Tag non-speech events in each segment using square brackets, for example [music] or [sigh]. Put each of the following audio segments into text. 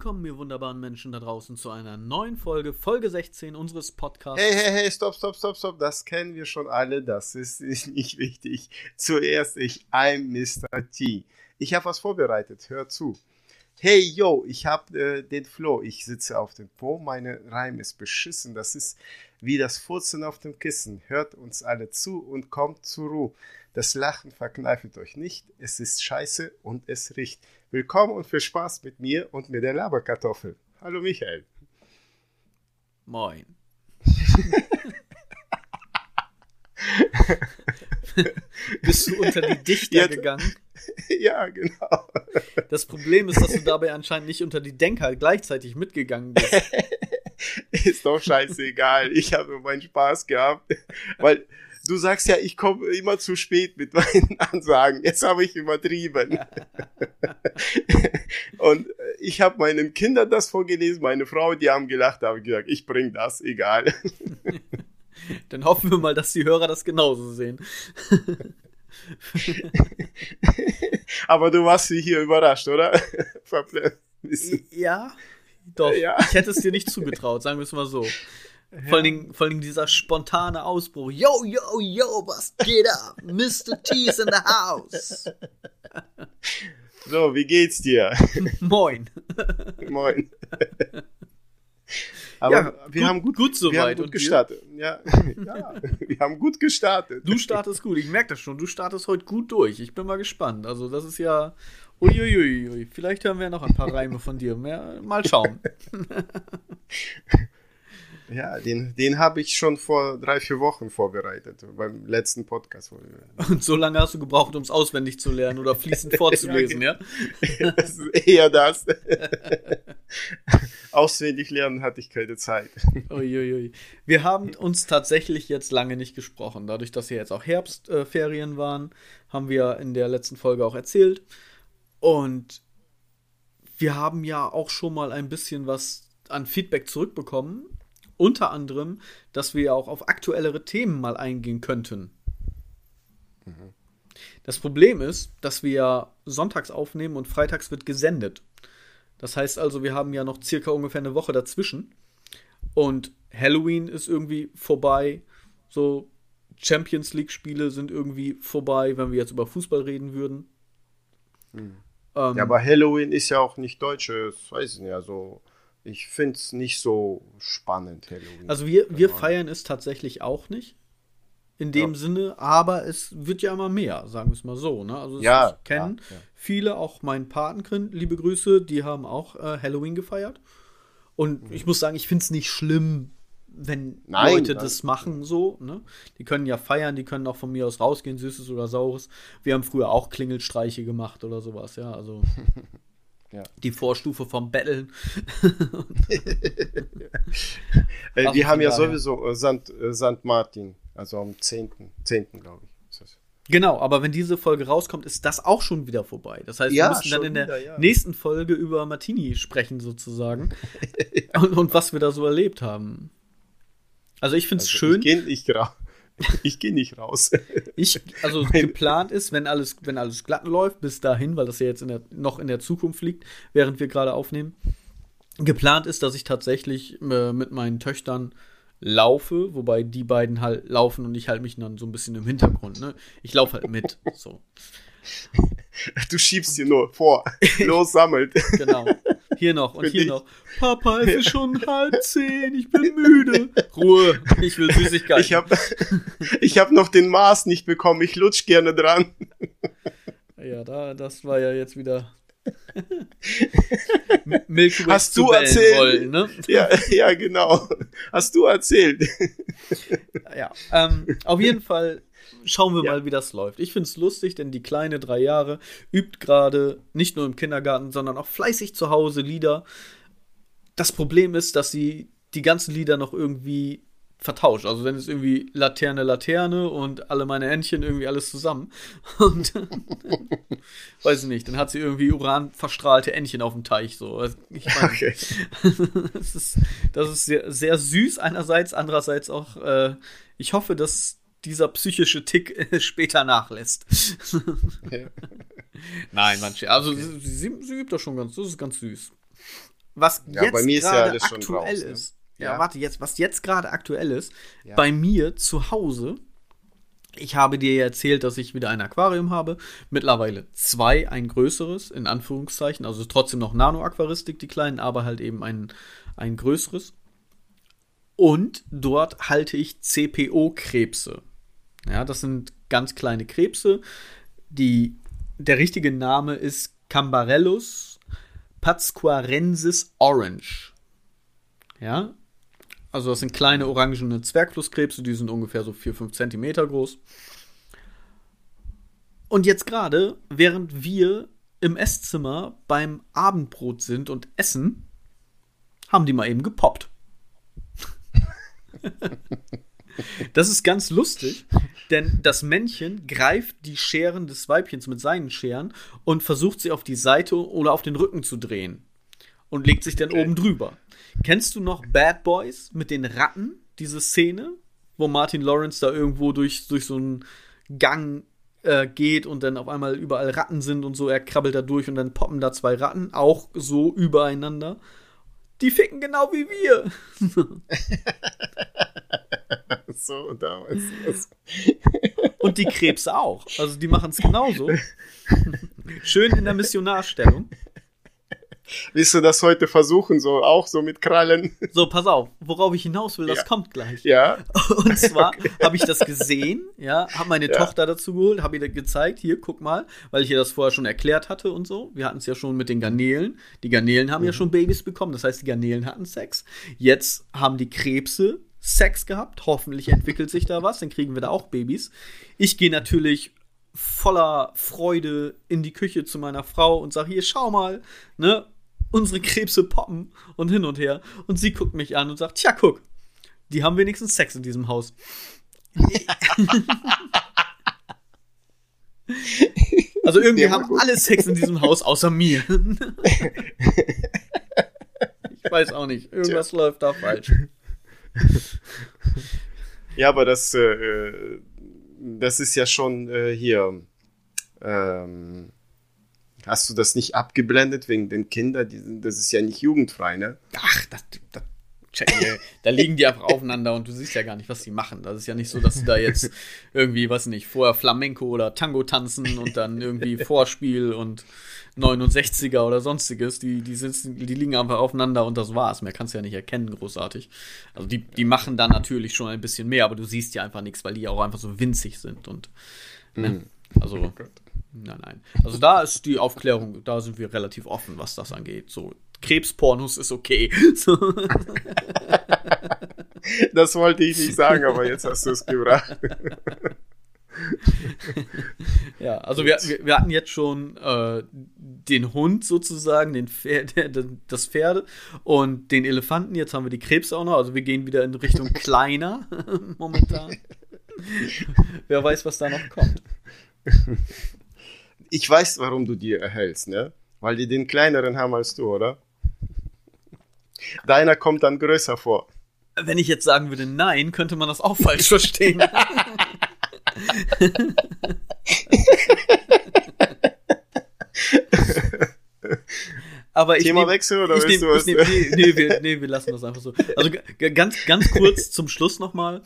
Willkommen, ihr wunderbaren Menschen da draußen, zu einer neuen Folge, Folge 16 unseres Podcasts. Hey, hey, hey, stopp, stopp, stopp, stopp. Das kennen wir schon alle. Das ist [laughs] nicht wichtig. Zuerst ich, I'm Mr. T. Ich habe was vorbereitet. Hör zu. Hey, yo, ich habe äh, den Flow. Ich sitze auf dem Po. Meine Reim ist beschissen. Das ist wie das Furzen auf dem Kissen. Hört uns alle zu und kommt zur Ruhe. Das Lachen verkneifet euch nicht. Es ist scheiße und es riecht. Willkommen und viel Spaß mit mir und mit der Laberkartoffel. Hallo Michael. Moin. [laughs] Bist du unter die Dichter gegangen? [laughs] Ja, genau. Das Problem ist, dass du dabei anscheinend nicht unter die Denker gleichzeitig mitgegangen bist. [laughs] Ist doch scheißegal. Ich habe meinen Spaß gehabt. Weil du sagst ja, ich komme immer zu spät mit meinen [laughs] Ansagen. Jetzt habe ich übertrieben. Und ich habe meinen Kindern das vorgelesen, meine Frau, die haben gelacht, habe gesagt, ich bring das, egal. Dann hoffen wir mal, dass die Hörer das genauso sehen. [laughs] Aber du warst hier überrascht, oder? [laughs] Ja, doch. Ja. Ich hätte es dir nicht zugetraut, sagen wir es mal so. Vor allen, Dingen, vor allen Dingen dieser spontane Ausbruch. Yo, yo, yo, was geht ab? Mr. T's in the house. So, wie geht's dir? [laughs] Moin. Moin. Aber Ja, wir gut- haben gut, gut soweit. wir haben Und gut wir? gestartet. Ja, [laughs] ja, wir haben gut gestartet. Du startest gut, ich merke das schon. Du startest heute gut durch. Ich bin mal gespannt. Also, das ist ja. Uiuiui. Vielleicht hören wir ja noch ein paar Reime von dir. Mehr, mal schauen. [laughs] Ja, den, den habe ich schon vor drei, vier Wochen vorbereitet, beim letzten Podcast. Und so lange hast du gebraucht, um es auswendig zu lernen oder fließend vorzulesen, [laughs] ja? Das ist eher das. [laughs] Auswendig lernen hatte ich keine Zeit. [laughs] Uiuiui. Wir haben uns tatsächlich jetzt lange nicht gesprochen. Dadurch, dass hier jetzt auch Herbstferien waren, haben wir in der letzten Folge auch erzählt. Und wir haben ja auch schon mal ein bisschen was an Feedback zurückbekommen. Unter anderem, dass wir auch auf aktuellere Themen mal eingehen könnten. Das Problem ist, dass wir sonntags aufnehmen und freitags wird gesendet. Das heißt also, wir haben ja noch circa ungefähr eine Woche dazwischen. Und Halloween ist irgendwie vorbei. So Champions League-Spiele sind irgendwie vorbei, wenn wir jetzt über Fußball reden würden. Ähm, Ja, aber Halloween ist ja auch nicht deutsches, weiß ich nicht, also ich finde es nicht so spannend, Halloween. also wir, wir feiern es tatsächlich auch nicht. In dem Ja. Sinne, aber es wird ja immer mehr, sagen wir es mal so. Ne? Also Ja, es kennen ja, viele, auch mein Patenkind, liebe Grüße, die haben auch äh, Halloween gefeiert. Und ich muss sagen, ich finde es nicht schlimm, wenn Mhm. Nein, Leute nein. das machen so. Ne? Die können ja feiern, die können auch von mir aus rausgehen, Süßes oder Saures. Wir haben früher auch Klingelstreiche gemacht oder sowas, ja. Also [laughs] Ja. die Vorstufe vom Betteln. [laughs] Äh, wir haben ja sowieso äh, St. Äh, St. Martin, also am 10. 10. glaube ich. Ist das. Genau, aber wenn diese Folge rauskommt, ist das auch schon wieder vorbei. Das heißt, Ja, wir müssen dann in der wieder, ja. nächsten Folge über Martini sprechen, sozusagen. [laughs] und, und was wir da so erlebt haben. Also ich finde es Also schön. Ich gehe nicht, ra [laughs] geh nicht raus. Ich, also [laughs] Mein- geplant ist, wenn alles, wenn alles glatt läuft, bis dahin, weil das ja jetzt in der, noch in der Zukunft liegt, während wir gerade aufnehmen. Geplant ist, dass ich tatsächlich äh, mit meinen Töchtern laufe, wobei die beiden halt laufen und ich halte mich dann so ein bisschen im Hintergrund. Ne? Ich laufe halt mit. [laughs] So, Du schiebst dir nur vor. Los, sammelt. genau. Hier noch und Für hier dich. noch. Papa, es ist schon halb zehn, ich bin müde. Ruhe, ich will Süßigkeiten. Ich habe ich hab noch den Maß nicht bekommen. Ich lutsch gerne dran. Ja, da, das war ja jetzt wieder. [laughs] Milky Way Hast du erzählt? Wollen, ne? [laughs] Ja, ja, genau. Hast du erzählt. [laughs] Ja, ähm, auf jeden Fall schauen wir Ja. mal, wie das läuft. Ich finde es lustig, denn die kleine drei Jahre übt gerade nicht nur im Kindergarten, sondern auch fleißig zu Hause Lieder. Das Problem ist, dass sie die ganzen Lieder noch irgendwie vertauscht. Also wenn es irgendwie Laterne, Laterne und alle meine Entchen irgendwie alles zusammen. [laughs] Und [laughs] weiß ich nicht, dann hat sie irgendwie uranverstrahlte Entchen auf dem Teich. So. Also, Ich meine, Okay. [laughs] das ist, das ist sehr, sehr süß einerseits, andererseits auch, äh, ich hoffe, dass dieser psychische Tick äh, später nachlässt. Nein, manche. Also sie, sie, sie übt das schon ganz, das ist ganz süß. was Ja, jetzt bei mir ist ja gerade aktuell raus, ne? Ja, Ja. warte, jetzt, was jetzt gerade aktuell ist, Ja. bei mir zu Hause, ich habe dir ja erzählt, dass ich wieder ein Aquarium habe. Mittlerweile zwei, ein größeres, in Anführungszeichen. Also trotzdem noch Nano-Aquaristik, die kleinen, aber halt eben ein, ein größeres. Und dort halte ich CPO-Krebse. Ja, das sind ganz kleine Krebse. Die, der richtige Name ist Cambarellus Pasquarensis orange. Ja, also das sind kleine orangene Zwergflusskrebse, die sind ungefähr so 4-5 Zentimeter groß. Und jetzt gerade, während wir im Esszimmer beim Abendbrot sind und essen, haben die mal eben gepoppt. [laughs] Das ist ganz lustig, denn das Männchen greift die Scheren des Weibchens mit seinen Scheren und versucht sie auf die Seite oder auf den Rücken zu drehen und legt sich dann Okay. oben drüber. Kennst du noch Bad Boys mit den Ratten, diese Szene, wo Martin Lawrence da irgendwo durch, durch so einen Gang äh, geht und dann auf einmal überall Ratten sind und so, er krabbelt da durch und dann poppen da zwei Ratten, auch so übereinander. Die ficken genau wie wir. [laughs] So, damals. Und die Krebse auch. Also die machen es genauso. [laughs] Schön in der Missionarstellung. Willst du das heute versuchen, so auch so mit Krallen? So, pass auf, worauf ich hinaus will, das Ja. kommt gleich. Ja, [laughs] Und zwar [laughs] habe ich das gesehen, ja, habe meine Ja. Tochter dazu geholt, habe ihr gezeigt, hier, guck mal, weil ich ihr das vorher schon erklärt hatte und so. Wir hatten es ja schon mit den Garnelen. Die Garnelen haben ja schon Babys bekommen, das heißt, die Garnelen hatten Sex. Jetzt haben die Krebse Sex gehabt. Hoffentlich entwickelt sich da was, dann kriegen wir da auch Babys. Ich gehe natürlich voller Freude in die Küche zu meiner Frau und sage, hier, schau mal, ne, unsere Krebse poppen und hin und her. Und sie guckt mich an und sagt, tja, guck, die haben wenigstens Sex in diesem Haus. [laughs] Also irgendwie Ja, haben gut. alle Sex in diesem Haus außer mir. [laughs] ich weiß auch nicht. Irgendwas läuft da falsch. ja, aber das, äh, äh, das ist ja schon äh, hier. Ähm, hast du das nicht abgeblendet wegen den Kindern? Die, sind- das ist ja nicht jugendfrei, ne? Ach, das, das da liegen die einfach aufeinander und du siehst ja gar nicht, was die machen. Das ist ja nicht so, dass sie da jetzt irgendwie, weiß nicht, vorher Flamenco oder Tango tanzen und dann irgendwie Vorspiel und 69er oder sonstiges. Die, die, sitzen, die liegen einfach aufeinander und das war's. Mehr kannst du ja nicht erkennen, großartig. Also die, die machen dann natürlich schon ein bisschen mehr, aber du siehst ja einfach nichts, weil die auch einfach so winzig sind und ne? also nein, nein. Also da ist die Aufklärung, da sind wir relativ offen, was das angeht. So Krebspornos ist okay. So. [laughs] Das wollte ich nicht sagen, aber jetzt hast du es gebracht. [laughs] Ja, also wir, wir, wir hatten jetzt schon äh, den Hund sozusagen, den Pferd, [laughs] das Pferde und den Elefanten. Jetzt haben wir die Krebse auch noch. Also wir gehen wieder in Richtung kleiner momentan. Wer weiß, was da noch kommt. Ich weiß, warum du dir erhältst, ne? Weil die den kleineren haben als du, oder? Deiner kommt dann größer vor. Wenn ich jetzt sagen würde nein, könnte man das auch [laughs] falsch verstehen. Aber ich nehm- Themawechsel oder ich willst nehm, du was? nehm, nee, nee, wir, nee, wir lassen das einfach so. Also ganz, ganz kurz zum Schluss nochmal.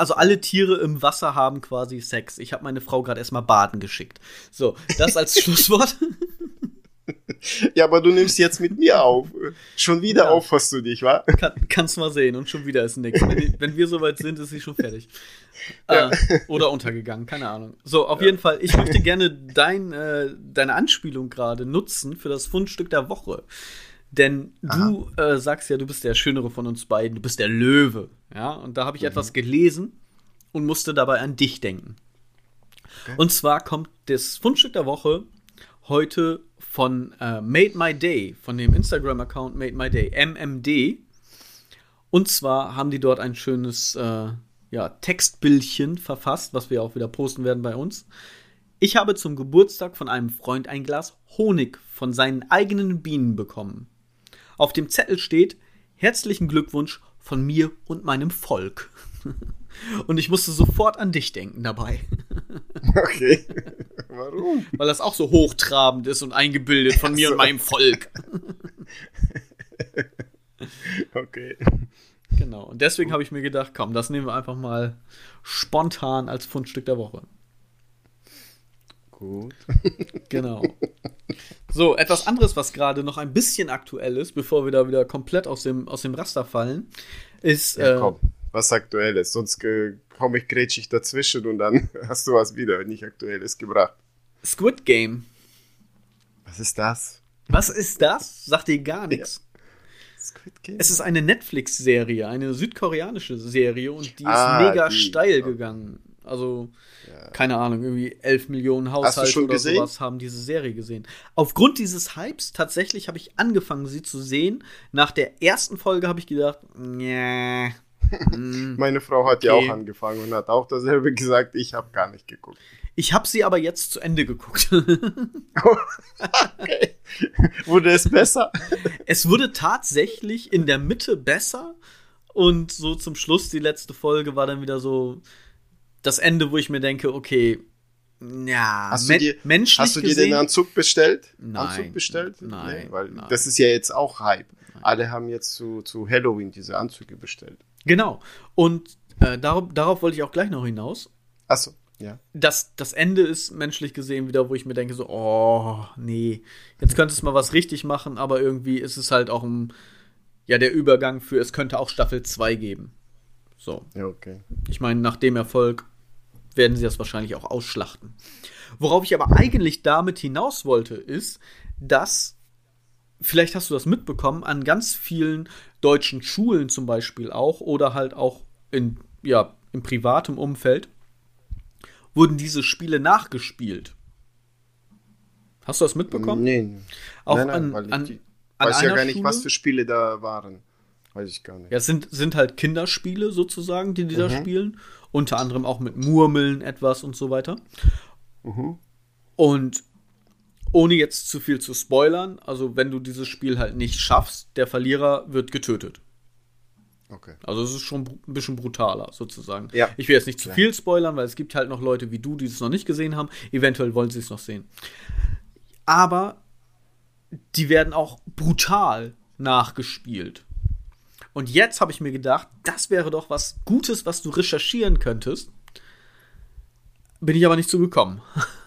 Also alle Tiere im Wasser haben quasi Sex. Ich habe meine Frau gerade erstmal baden geschickt. So, das als [laughs] Schlusswort. Ja, aber du nimmst jetzt mit mir auf. Schon wieder Ja. aufhörst du dich, wa? Kann, kannst mal sehen und schon wieder ist nix. Wenn, wenn wir soweit sind, ist sie schon fertig. Äh, oder untergegangen, keine Ahnung. So, auf jeden Fall, ich möchte gerne dein, äh, deine Anspielung gerade nutzen für das Fundstück der Woche. Denn du äh, sagst ja, du bist der Schönere von uns beiden, du bist der Löwe. Ja, und da habe ich etwas gelesen und musste dabei an dich denken. Und zwar kommt das Fundstück der Woche heute von äh, Made My Day, von dem Instagram-Account Made My Day, MMD. Und zwar haben die dort ein schönes äh, ja, Textbildchen verfasst, was wir auch wieder posten werden bei uns. Ich habe zum Geburtstag von einem Freund ein Glas Honig von seinen eigenen Bienen bekommen. Auf dem Zettel steht: Herzlichen Glückwunsch von mir und meinem Volk. [laughs] Und ich musste sofort an dich denken dabei, [laughs] Okay. [laughs] Warum? weil das auch so hochtrabend ist und eingebildet von mir so. und meinem Volk. Okay. Genau. Und deswegen habe ich mir gedacht, komm, das nehmen wir einfach mal spontan als Fundstück der Woche. Gut. Genau. So, etwas anderes, was gerade noch ein bisschen aktuell ist, bevor wir da wieder komplett aus dem, aus dem Raster fallen, ist. Ja, äh, komm, was Aktuelles. Sonst äh, komme ich grätschig dazwischen und dann [laughs] hast du was wieder nicht Aktuelles gebracht. Squid Game. Was ist das? Was ist das? Sagt dir gar nichts. Squid Game? Es ist eine Netflix-Serie, eine südkoreanische Serie und die ist Ah, mega die, steil okay. gegangen. Also, keine Ahnung, irgendwie 11 Millionen Haushalte oder gesehen? sowas haben diese Serie gesehen. Aufgrund dieses Hypes, tatsächlich habe ich angefangen, sie zu sehen. Nach der ersten Folge habe ich gedacht, nee. [laughs] Meine Frau hat ja Okay. auch angefangen und hat auch dasselbe gesagt. Ich habe gar nicht geguckt. Ich habe sie aber jetzt zu Ende geguckt. [laughs] Okay. Wurde es besser? es wurde tatsächlich in der Mitte besser und so zum Schluss die letzte Folge war dann wieder so das Ende, wo ich mir denke, okay, ja, Hast du dir, menschlich hast du dir gesehen, den Anzug bestellt? Nein. Anzug bestellt? Nein, weil nein. das ist ja jetzt auch Hype. Alle haben jetzt zu, zu Halloween diese Anzüge bestellt. genau. Und äh, darauf, darauf wollte ich auch gleich noch hinaus. Achso, ja. Das, das Ende ist menschlich gesehen wieder, wo ich mir denke, so, oh, nee, jetzt könntest du mal was richtig machen, aber irgendwie ist es halt auch ein, ja, der Übergang für, es könnte auch Staffel 2 geben. So. Ja, okay. Ich meine, nach dem Erfolg werden sie das wahrscheinlich auch ausschlachten. Worauf ich aber eigentlich damit hinaus wollte, ist, dass, vielleicht hast du das mitbekommen, an ganz vielen deutschen Schulen zum Beispiel auch oder halt auch in, ja, im privaten Umfeld wurden diese Spiele nachgespielt. Hast du das mitbekommen? Nee. Auch nein, nein, an- weil ich an- an weiß ja gar nicht, was Schule? für Spiele da waren. Weiß ich gar nicht. Ja, es sind, sind halt Kinderspiele sozusagen, die die da Mhm. spielen. Unter anderem auch mit Murmeln etwas und so weiter. Mhm. Und ohne jetzt zu viel zu spoilern, also wenn du dieses Spiel halt nicht schaffst, der Verlierer wird getötet. Okay. Also es ist schon ein bisschen brutaler sozusagen. Ja. Ich will jetzt nicht zu viel spoilern, weil es gibt halt noch Leute wie du, die es noch nicht gesehen haben. Eventuell wollen sie es noch sehen. Aber die werden auch brutal nachgespielt. Und jetzt habe ich mir gedacht, das wäre doch was Gutes, was du recherchieren könntest. Bin ich aber nicht zugekommen.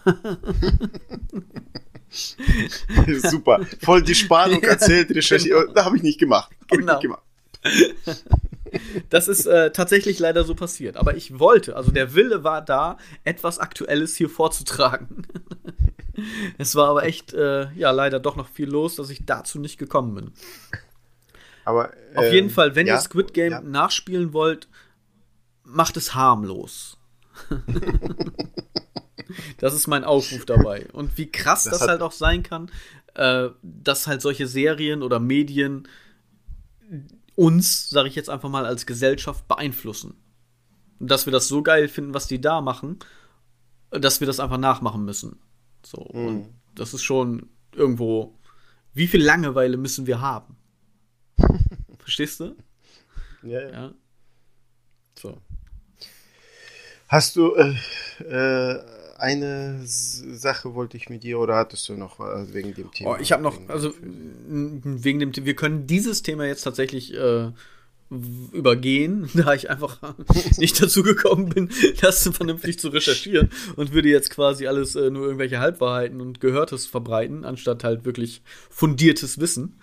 [laughs] Super. Voll die Spannung [laughs] erzählt, recherchiert. Da habe ich nicht gemacht. Hab Genau. Ich nicht gemacht. [laughs] Das ist äh, tatsächlich leider so passiert. Aber ich wollte, also der Wille war da, etwas Aktuelles hier vorzutragen. es war aber echt, äh, ja, leider doch noch viel los, dass ich dazu nicht gekommen bin. Aber, Auf ähm, jeden Fall, wenn ja, ihr Squid Game ja. nachspielen wollt, macht es harmlos. [laughs] das ist mein Aufruf dabei. Und wie krass das, Das halt auch sein kann, äh, dass halt solche Serien oder Medien uns, sage ich jetzt einfach mal, als Gesellschaft beeinflussen. Dass wir das so geil finden, was die da machen, dass wir das einfach nachmachen müssen. So, Mhm. und das ist schon irgendwo, wie viel Langeweile müssen wir haben? [laughs] Verstehst du? Ja, ja. Ja. So. Hast du äh, äh, eine Sache wollte ich mit dir oder hattest du noch äh, wegen dem Thema? Oh, ich habe noch, Wegen- also wegen dem, wir können dieses Thema jetzt tatsächlich äh, übergehen, [laughs] da ich einfach [laughs] nicht dazu gekommen bin, das vernünftig zu recherchieren und würde jetzt quasi alles äh, nur irgendwelche Halbwahrheiten und Gehörtes verbreiten, anstatt halt wirklich fundiertes Wissen.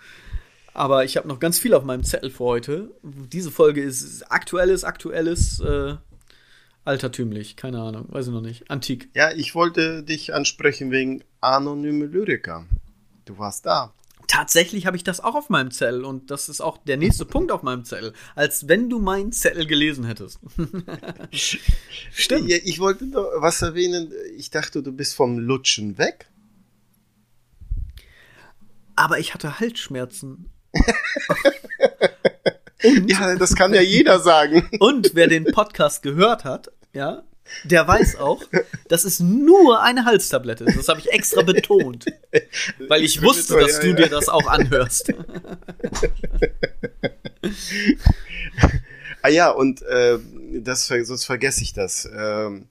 Aber ich habe noch ganz viel auf meinem Zettel für heute. Diese Folge ist aktuelles, aktuelles, äh, altertümlich, keine Ahnung, weiß ich noch nicht. Antik. Ja, ich wollte dich ansprechen wegen anonyme Lyriker. Du warst da. Tatsächlich habe ich das auch auf meinem Zettel und das ist auch der nächste Punkt auf meinem Zettel, als wenn du meinen Zettel gelesen hättest. [laughs] Stimmt. Ja, ich wollte noch was erwähnen. Ich dachte, du bist vom Lutschen weg. Aber ich hatte Halsschmerzen. Und, Ja, das kann ja jeder sagen. und wer den Podcast gehört hat, ja, der weiß auch, das ist nur eine Halstablette. Das habe ich extra betont, weil ich finde wusste, toll, dass ja, du ja. dir das auch anhörst. Ah ja, und äh, das, sonst vergesse ich das. Ähm,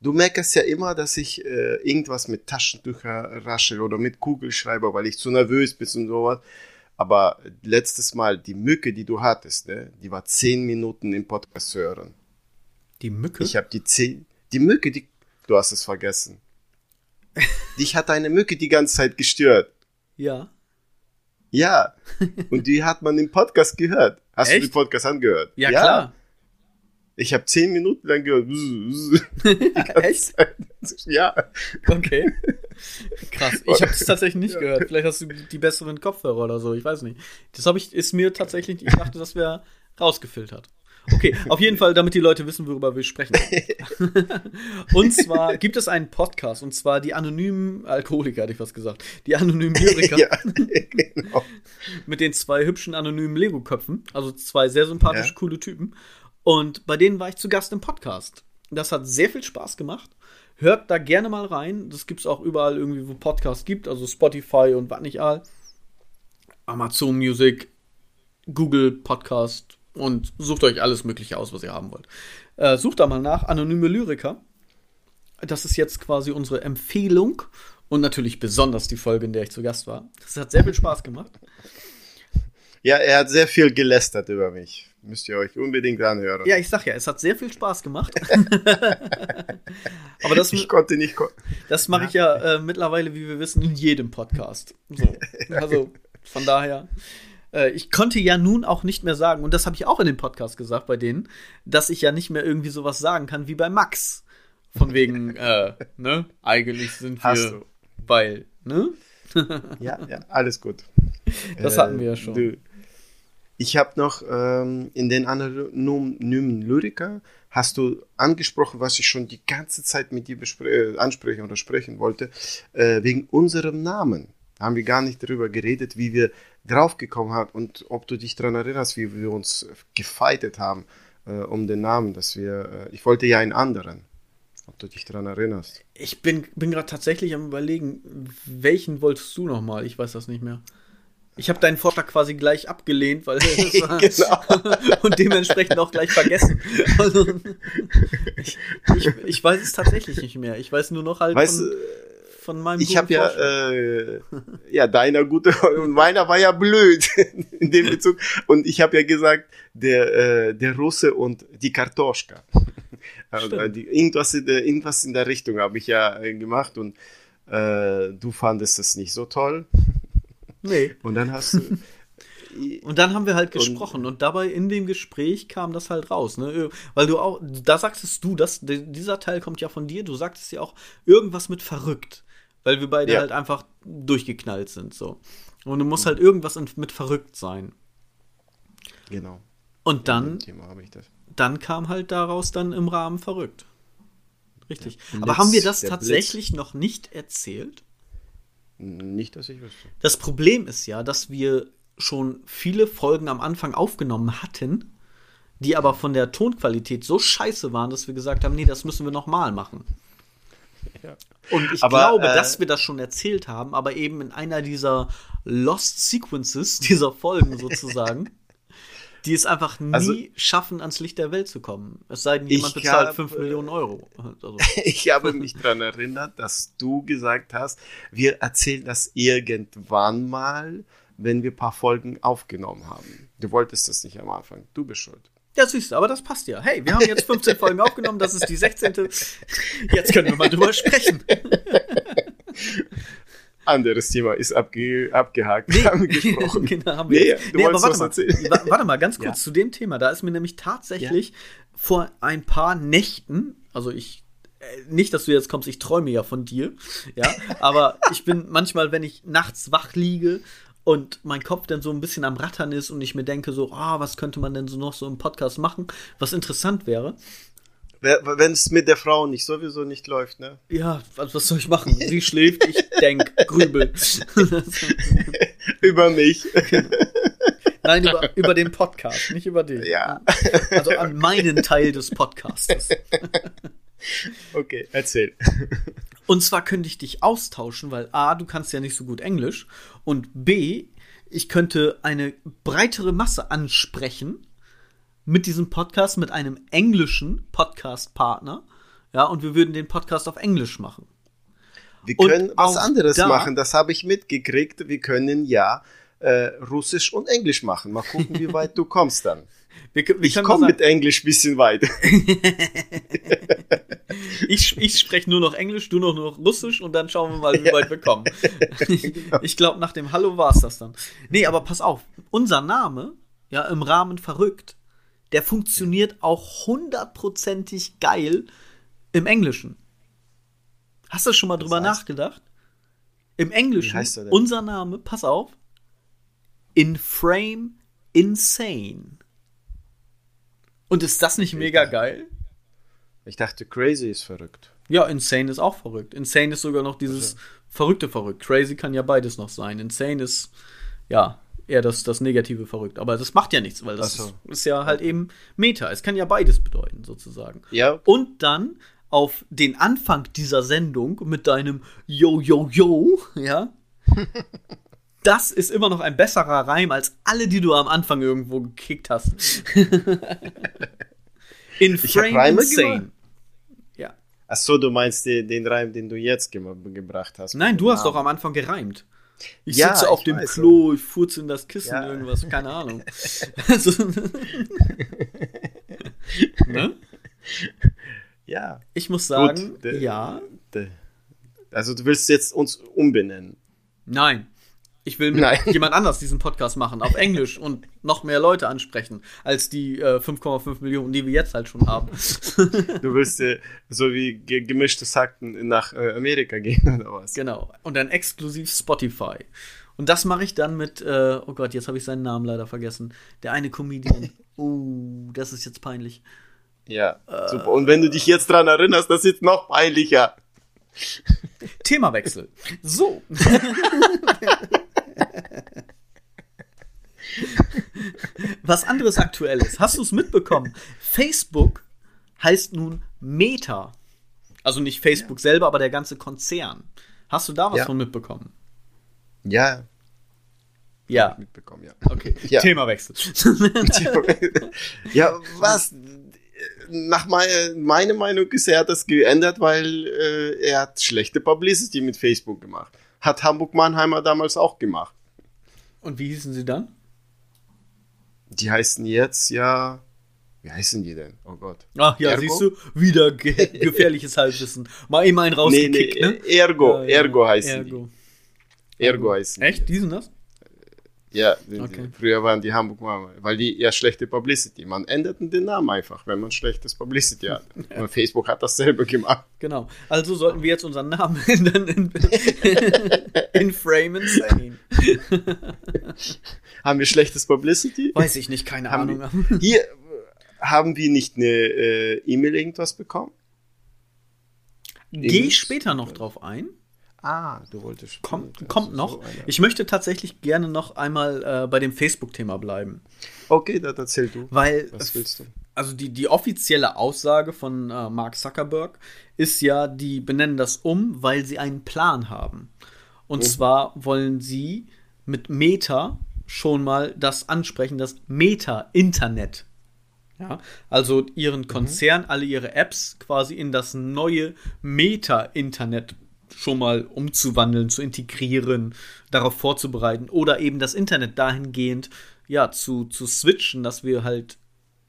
du merkst ja immer, dass ich äh, irgendwas mit Taschentücher raschel oder mit Kugelschreiber, weil ich zu nervös bin und sowas. Aber letztes Mal, die Mücke, die du hattest, ne, die war zehn Minuten im Podcast zu hören. Die Mücke? Ich habe die zehn, die Mücke, die, du hast es vergessen. [laughs] Dich hat eine Mücke die ganze Zeit gestört. Ja. Ja. Und die hat man im Podcast gehört. Hast Echt? du den Podcast angehört? Ja, klar. Ich habe zehn Minuten lang gehört. [laughs] [laughs] Echt? ja. Okay. [laughs] Krass. Ich habe es tatsächlich nicht gehört. Vielleicht hast du die besseren Kopfhörer oder so. Ich weiß nicht. Das habe ich, ist mir tatsächlich, ich dachte, das wäre rausgefiltert. Okay, auf jeden Fall, damit die Leute wissen, worüber wir sprechen. [laughs] und zwar gibt es einen Podcast, und zwar die anonymen Alkoholiker, hätte ich was gesagt. Die anonymen Lyriker. [laughs] ja, genau. Mit den zwei hübschen anonymen Lego-Köpfen. Also zwei sehr sympathische, Ja. coole Typen. Und bei denen war ich zu Gast im Podcast. Das hat sehr viel Spaß gemacht. Hört da gerne mal rein. Das gibt es auch überall irgendwie, wo Podcasts gibt. Also Spotify und was nicht all. Amazon Music, Google Podcast und sucht euch alles Mögliche aus, was ihr haben wollt. Äh, sucht da mal nach. Anonyme Lyriker. Das ist jetzt quasi unsere Empfehlung. Und natürlich besonders die Folge, in der ich zu Gast war. Das hat sehr viel Spaß gemacht. Ja, er hat sehr viel gelästert über mich. Müsst ihr euch unbedingt anhören. Ja, ich sag ja, es hat sehr viel Spaß gemacht. [laughs] Aber das, ich konnte nicht. Ko das mache ich ja äh, mittlerweile, wie wir wissen, in jedem Podcast. So. Also von daher. Äh, ich konnte ja nun auch nicht mehr sagen, und das habe ich auch in dem Podcast gesagt bei denen, dass ich ja nicht mehr irgendwie sowas sagen kann wie bei Max. Von wegen, [laughs] äh, ne? Eigentlich sind wir Hast du. weil, ne? Ja, [laughs] ja, alles gut. Das hatten wir ja schon. Du, ich habe noch ähm, in den anonymen Lyriker hast du angesprochen, was ich schon die ganze Zeit mit dir äh, ansprechen oder sprechen wollte, äh, wegen unserem Namen. Da haben wir gar nicht darüber geredet, wie wir draufgekommen haben und ob du dich daran erinnerst, wie wir uns gefeitet haben äh, um den Namen, dass wir, äh, ich wollte ja einen anderen, ob du dich daran erinnerst. Ich bin, bin gerade tatsächlich am überlegen, welchen wolltest du noch mal? Ich weiß das nicht mehr. Ich habe deinen Vorschlag quasi gleich abgelehnt, weil [laughs] Genau. [laughs] und dementsprechend auch gleich vergessen. Also, ich, ich, ich weiß es tatsächlich nicht mehr. Ich weiß nur noch halt Weißt von, von meinem Ich habe ja, äh, ja, deiner gute und meiner war ja blöd [laughs] in dem Bezug. Und ich habe ja gesagt, der, äh, der Russe und die Kartoschka. Also, Stimmt. die, irgendwas, in der, irgendwas in der Richtung habe ich ja äh, gemacht und äh, du fandest es nicht so toll. Nee. Und dann hast du. [laughs] Und dann haben wir halt Und- gesprochen und dabei in dem Gespräch kam das halt raus, ne? Weil du auch, da sagtest du, dass dieser Teil kommt ja von dir, du sagtest ja auch irgendwas mit verrückt, weil wir beide Ja. halt einfach durchgeknallt sind, so. Und du musst halt irgendwas mit verrückt sein. genau. Und dann, dann kam halt daraus dann im Rahmen verrückt. Richtig. Der Aber Blitz, haben wir das tatsächlich noch nicht erzählt? Nicht, dass ich wüsste. Das Problem ist ja, dass wir schon viele Folgen am Anfang aufgenommen hatten, die aber von der Tonqualität so scheiße waren, dass wir gesagt haben, nee, das müssen wir nochmal machen. Ja. Und ich Aber, glaube, äh, dass wir das schon erzählt haben, aber eben in einer dieser Lost Sequences, dieser Folgen [laughs] sozusagen, die es einfach nie Also- schaffen, ans Licht der Welt zu kommen. Es sei denn, jemand bezahlt hab, 5 äh, Millionen Euro. [laughs] Also, Ich habe mich daran erinnert, dass du gesagt hast, wir erzählen das irgendwann mal, wenn wir ein paar Folgen aufgenommen haben. Du wolltest das nicht am Anfang. Du bist schuld. Ja, siehst du, aber das passt ja. Hey, wir haben jetzt 15 Folgen aufgenommen, das ist die 16. Jetzt können wir mal drüber sprechen. [laughs] Anderes Thema ist abge abgehakt. Haben wir [laughs] gesprochen. genau, haben wir. Nee, du nee, aber warte was mal, warte mal, ganz kurz Ja. zu dem Thema. Da ist mir nämlich tatsächlich vor ein paar Nächten, also ich, äh, nicht, dass du jetzt kommst, ich träume ja von dir, ja, [laughs] aber ich bin manchmal, wenn ich nachts wach liege und mein Kopf dann so ein bisschen am Rattern ist und ich mir denke so, ah, was könnte man denn so noch so im Podcast machen, was interessant wäre. Wenn es mit der Frau nicht sowieso nicht läuft, ne? Ja, was, soll ich machen? [laughs] Sie schläft, ich denk, grübel. [laughs] Über mich. [laughs] Nein, über, über den Podcast, nicht über dich. Ja. Also an meinen Teil des Podcastes. Okay, erzähl. Und zwar könnte ich dich austauschen, weil A, du kannst ja nicht so gut Englisch und B, ich könnte eine breitere Masse ansprechen mit diesem Podcast, mit einem englischen Podcast-Partner. Ja, und wir würden den Podcast auf Englisch machen. Wir Und können was auch anderes da- machen, das habe ich mitgekriegt. Wir können ja äh, Russisch und Englisch machen. Mal gucken, wie weit du kommst dann. [laughs] Wir, wir ich komme mit Englisch ein bisschen weit. [laughs] ich ich spreche nur noch Englisch, du noch, noch Russisch und dann schauen wir mal, wie weit wir kommen. [laughs] Ich glaube, nach dem Hallo war es das dann. Nee, aber pass auf, unser Name, ja, im Rahmen verrückt, der funktioniert auch hundertprozentig geil im Englischen. Hast du schon mal drüber heißt? nachgedacht? Im Englischen, unser Name, pass auf, in Frame Insane. Und ist das nicht mega geil? Ich dachte, Crazy ist verrückt. Ja, Insane ist auch verrückt. Insane ist sogar noch dieses also. verrückte Verrückt. Crazy kann ja beides noch sein. Insane ist, ja, eher das, das negative Verrückt. Aber das macht ja nichts, weil das so. ist, ist, ja halt eben Meta. Es kann ja beides bedeuten, sozusagen. Ja. Und dann auf den Anfang dieser Sendung mit deinem Yo, Yo, Yo, ja. [laughs] das ist immer noch ein besserer Reim als alle, die du am Anfang irgendwo gekickt hast. [laughs] In Frame Insane. Ja. Achso, du meinst den, den Reim, den du jetzt ge gebracht hast. Nein, du hast Namen. doch am Anfang gereimt. Ich ja, sitze auf dem weiß, Klo, ich furze in das Kissen, ja. irgendwas, keine Ahnung. [laughs] also, ne? Ja. Ich muss sagen, Gut, de, ja. De, also du willst jetzt uns umbenennen. Nein. Ich will mit Nein. [laughs] jemand anders diesen Podcast machen, auf Englisch und noch mehr Leute ansprechen, als die äh, 5,5 Millionen, die wir jetzt halt schon haben. [laughs] Du willst äh, so wie ge gemischte Sackten nach äh, Amerika gehen [laughs] oder was? Genau. Und dann exklusiv Spotify. Und das mache ich dann mit, äh, oh Gott, jetzt habe ich seinen Namen leider vergessen. Der eine Comedian. uh, das ist jetzt peinlich. Ja, äh, super. Und wenn du dich jetzt dran erinnerst, das ist noch peinlicher. Themawechsel. So. [laughs] Was anderes Aktuelles. Hast du es mitbekommen? Facebook heißt nun Meta. Also nicht Facebook ja. selber, aber der ganze Konzern. Hast du da was ja. von mitbekommen? Ja. Ja. Mitbekommen, ja. Okay. [laughs] Ja. Themawechsel. [laughs] ja, was? Nach meine, meiner Meinung ist, er hat das geändert, weil äh, er hat schlechte Publicity mit Facebook gemacht. Hat Hamburg Mannheimer damals auch gemacht. Und wie hießen sie dann? Die heißen jetzt ja. Wie heißen die denn? Oh Gott. Ach ja, Ergo? siehst du, wieder ge [laughs] gefährliches Halbwissen. Mal eben einen rausgekickt, nee, nee, ne? Ergo, Ergo heißen Ergo. die. Ergo heißen Echt? Die sind das? Ja, okay. früher waren die Hamburg Mama, weil die ja schlechte Publicity. Man ändert den Namen einfach, wenn man schlechtes Publicity hat. [laughs] Und Facebook hat dasselbe gemacht. Genau. Also sollten wir jetzt unseren Namen [laughs] ändern in, [laughs] in Frame Insane. haben wir schlechtes Publicity? Weiß ich nicht, keine haben Ahnung. Wir, hier haben wir nicht eine äh, E-Mail irgendwas bekommen? Gehe ich später noch drauf ein. Ah, du wolltest. Kommt, kommt noch. So ich möchte tatsächlich gerne noch einmal äh, bei dem Facebook-Thema bleiben. Okay, dann erzähl du. Weil, was willst du? Also die, die offizielle Aussage von äh, Mark Zuckerberg ist ja, die benennen das um, weil sie einen Plan haben. Und mhm. zwar wollen sie mit Meta schon mal das ansprechen, das Meta-Internet. Ja, also ihren mhm. Konzern, mhm. alle ihre Apps quasi in das neue Meta-Internet schon mal umzuwandeln, zu integrieren, darauf vorzubereiten oder eben das Internet dahingehend ja zu, zu switchen, dass wir halt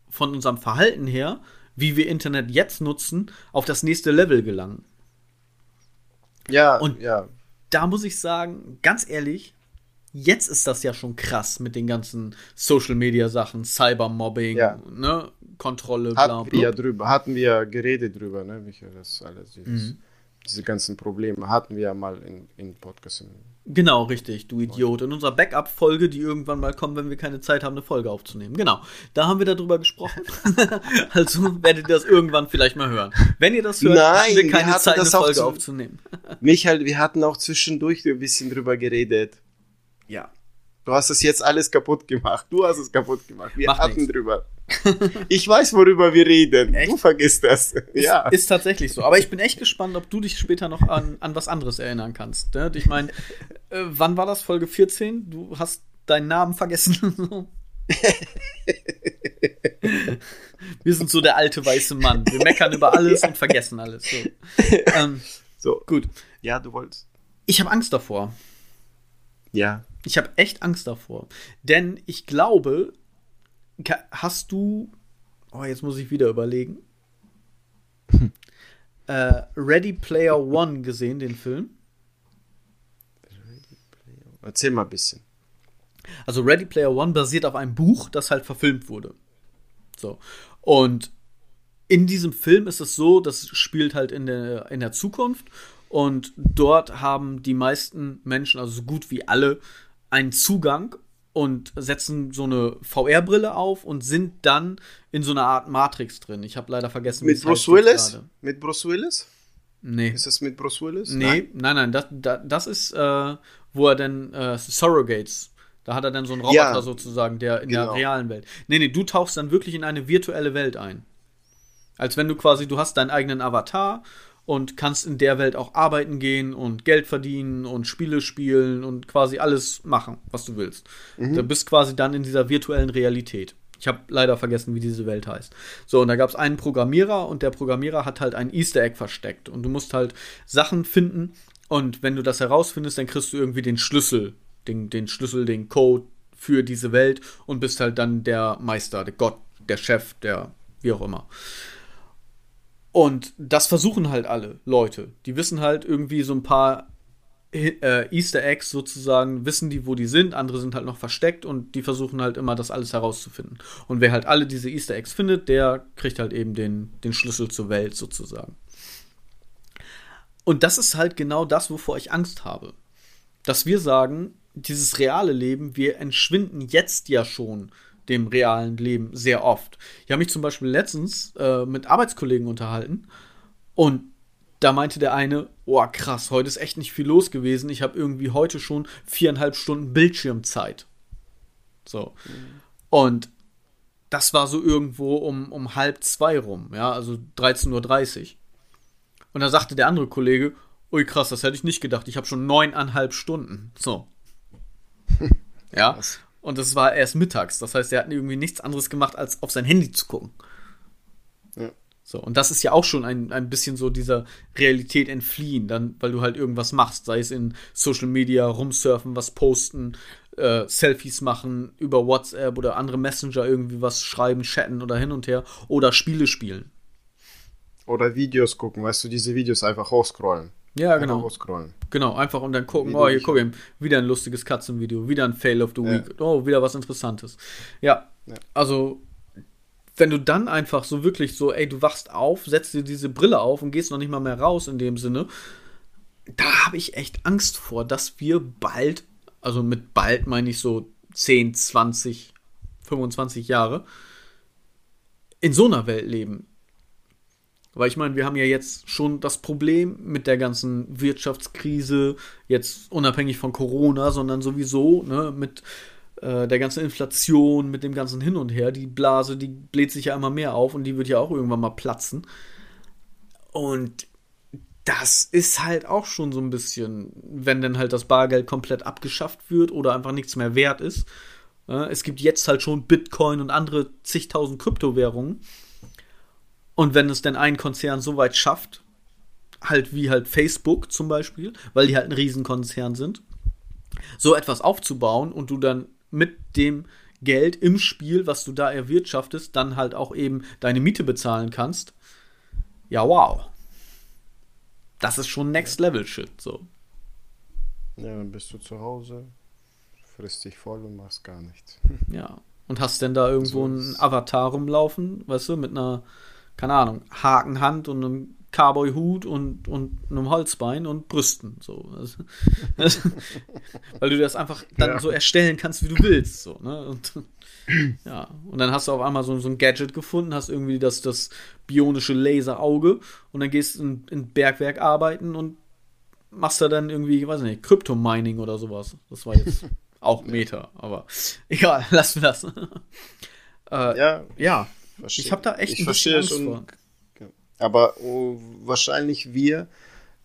von unserem Verhalten her, wie wir Internet jetzt nutzen, auf das nächste Level gelangen. Ja, und ja. Da muss ich sagen, ganz ehrlich, jetzt ist das ja schon krass mit den ganzen Social Media Sachen, Cybermobbing, ja. ne, Kontrolle, bla, bla. Hatten wir ja drüber, hatten wir ja geredet drüber, ne, Michael, das alles. Dieses. Mhm diese ganzen Probleme hatten wir ja mal in, in Podcast. Genau, richtig, du Idiot. In unserer Backup-Folge, die irgendwann mal kommt, wenn wir keine Zeit haben, eine Folge aufzunehmen. Genau, da haben wir darüber gesprochen. [laughs] also werdet ihr das irgendwann vielleicht mal hören. Wenn ihr das hört, Nein, haben wir keine wir Zeit, eine Folge zu, aufzunehmen. Michael, wir hatten auch zwischendurch ein bisschen drüber geredet. Ja. Du hast es jetzt alles kaputt gemacht. Du hast es kaputt gemacht. Wir Macht hatten nix. drüber. [laughs] ich weiß, worüber wir reden. Echt? Du vergisst das. ja. Ist, ist, tatsächlich so. Aber ich bin echt gespannt, ob du dich später noch an, an was anderes erinnern kannst. Ne? Ich meine, äh, wann war das? Folge 14? Du hast deinen Namen vergessen. [laughs] [laughs] wir sind so der alte weiße Mann. Wir meckern über alles ja. und vergessen alles. So. Ähm, so. Gut. Ja, du wolltest. Ich habe Angst davor. Ja. Ich habe echt Angst davor. Denn ich glaube, hast du. Oh, jetzt muss ich wieder überlegen. Hm. Äh, Ready Player One gesehen, den Film? Erzähl mal ein bisschen. Also Ready Player One basiert auf einem Buch, das halt verfilmt wurde. So. Und in diesem Film ist es so, das spielt halt in der, in der Zukunft und dort haben die meisten Menschen, also so gut wie alle, einen Zugang und setzen so eine VR-Brille auf und sind dann in so einer Art Matrix drin. Ich habe leider vergessen, mit Bruce Willis. Mit Bruce Willis? Nee. Ist das mit Bruce Willis? Nee, nein, nein, nein das, das, das ist, äh, wo er dann äh, Surrogates. Da hat er dann so einen Roboter ja, sozusagen, der in genau. der realen Welt. Nee, nee, du tauchst dann wirklich in eine virtuelle Welt ein. Als wenn du quasi, du hast deinen eigenen Avatar und kannst in der Welt auch arbeiten gehen und Geld verdienen und Spiele spielen und quasi alles machen, was du willst. Mhm. Du bist quasi dann in dieser virtuellen Realität. Ich habe leider vergessen, wie diese Welt heißt. So, und da gab es einen Programmierer und der Programmierer hat halt ein Easter Egg versteckt. Und du musst halt Sachen finden und wenn du das herausfindest, dann kriegst du irgendwie den Schlüssel, den, den Schlüssel, den Code für diese Welt und bist halt dann der Meister, der Gott, der Chef, der wie auch immer. Und das versuchen halt alle Leute. Die wissen halt irgendwie so ein paar äh, Easter Eggs sozusagen, wissen die, wo die sind. Andere sind halt noch versteckt und die versuchen halt immer, das alles herauszufinden. Und wer halt alle diese Easter Eggs findet, der kriegt halt eben den, den Schlüssel zur Welt sozusagen. Und das ist halt genau das, wovor ich Angst habe. Dass wir sagen, dieses reale Leben, wir entschwinden jetzt ja schon dem realen Leben sehr oft. Ich habe mich zum Beispiel letztens äh, mit Arbeitskollegen unterhalten und da meinte der eine, oh krass, heute ist echt nicht viel los gewesen. Ich habe irgendwie heute schon viereinhalb Stunden Bildschirmzeit. So. Mhm. Und das war so irgendwo um, um halb zwei rum, ja, also 13.30 Uhr. Und da sagte der andere Kollege, ui krass, das hätte ich nicht gedacht. Ich habe schon neuneinhalb Stunden. So. [laughs] ja. Krass. Und das war erst mittags. Das heißt, er hat irgendwie nichts anderes gemacht, als auf sein Handy zu gucken. Ja. So, und das ist ja auch schon ein, ein bisschen so dieser Realität entfliehen, dann, weil du halt irgendwas machst, sei es in Social Media, rumsurfen, was posten, äh, Selfies machen, über WhatsApp oder andere Messenger irgendwie was schreiben, chatten oder hin und her oder Spiele spielen. Oder Videos gucken, weißt du, diese Videos einfach hochscrollen. Ja, genau. Auscrollen. Genau, einfach und dann gucken, oh, hier guck ich, wieder ein lustiges Katzenvideo, wieder ein Fail of the ja. Week, oh, wieder was Interessantes. Ja, ja, also wenn du dann einfach so wirklich so, ey, du wachst auf, setzt dir diese Brille auf und gehst noch nicht mal mehr raus in dem Sinne, da habe ich echt Angst vor, dass wir bald, also mit bald meine ich so 10, 20, 25 Jahre, in so einer Welt leben. Weil ich meine, wir haben ja jetzt schon das Problem mit der ganzen Wirtschaftskrise, jetzt unabhängig von Corona, sondern sowieso ne, mit äh, der ganzen Inflation, mit dem ganzen Hin und Her. Die Blase, die bläht sich ja immer mehr auf und die wird ja auch irgendwann mal platzen. Und das ist halt auch schon so ein bisschen, wenn dann halt das Bargeld komplett abgeschafft wird oder einfach nichts mehr wert ist. Es gibt jetzt halt schon Bitcoin und andere zigtausend Kryptowährungen und wenn es denn ein Konzern so weit schafft, halt wie halt Facebook zum Beispiel, weil die halt ein Riesenkonzern sind, so etwas aufzubauen und du dann mit dem Geld im Spiel, was du da erwirtschaftest, dann halt auch eben deine Miete bezahlen kannst. Ja, wow. Das ist schon Next Level Shit, so. Ja, dann bist du zu Hause, frisst dich voll und machst gar nichts. Ja. Und hast denn da irgendwo so einen Avatar rumlaufen, weißt du, mit einer keine Ahnung, Hakenhand und einem Cowboy-Hut und, und einem Holzbein und Brüsten. So. weil du das einfach dann ja. so erstellen kannst, wie du willst. So, ne? und, ja. und dann hast du auf einmal so, so ein Gadget gefunden, hast irgendwie das, das bionische Laserauge und dann gehst du in, in Bergwerk arbeiten und machst da dann irgendwie, weiß nicht, Kryptomining oder sowas. Das war jetzt [laughs] auch Meta, aber egal, [laughs] lassen wir das. äh, ja. Ja, verstehe. Ich habe da echt ich ein bisschen Angst vor. Aber oh, wahrscheinlich wir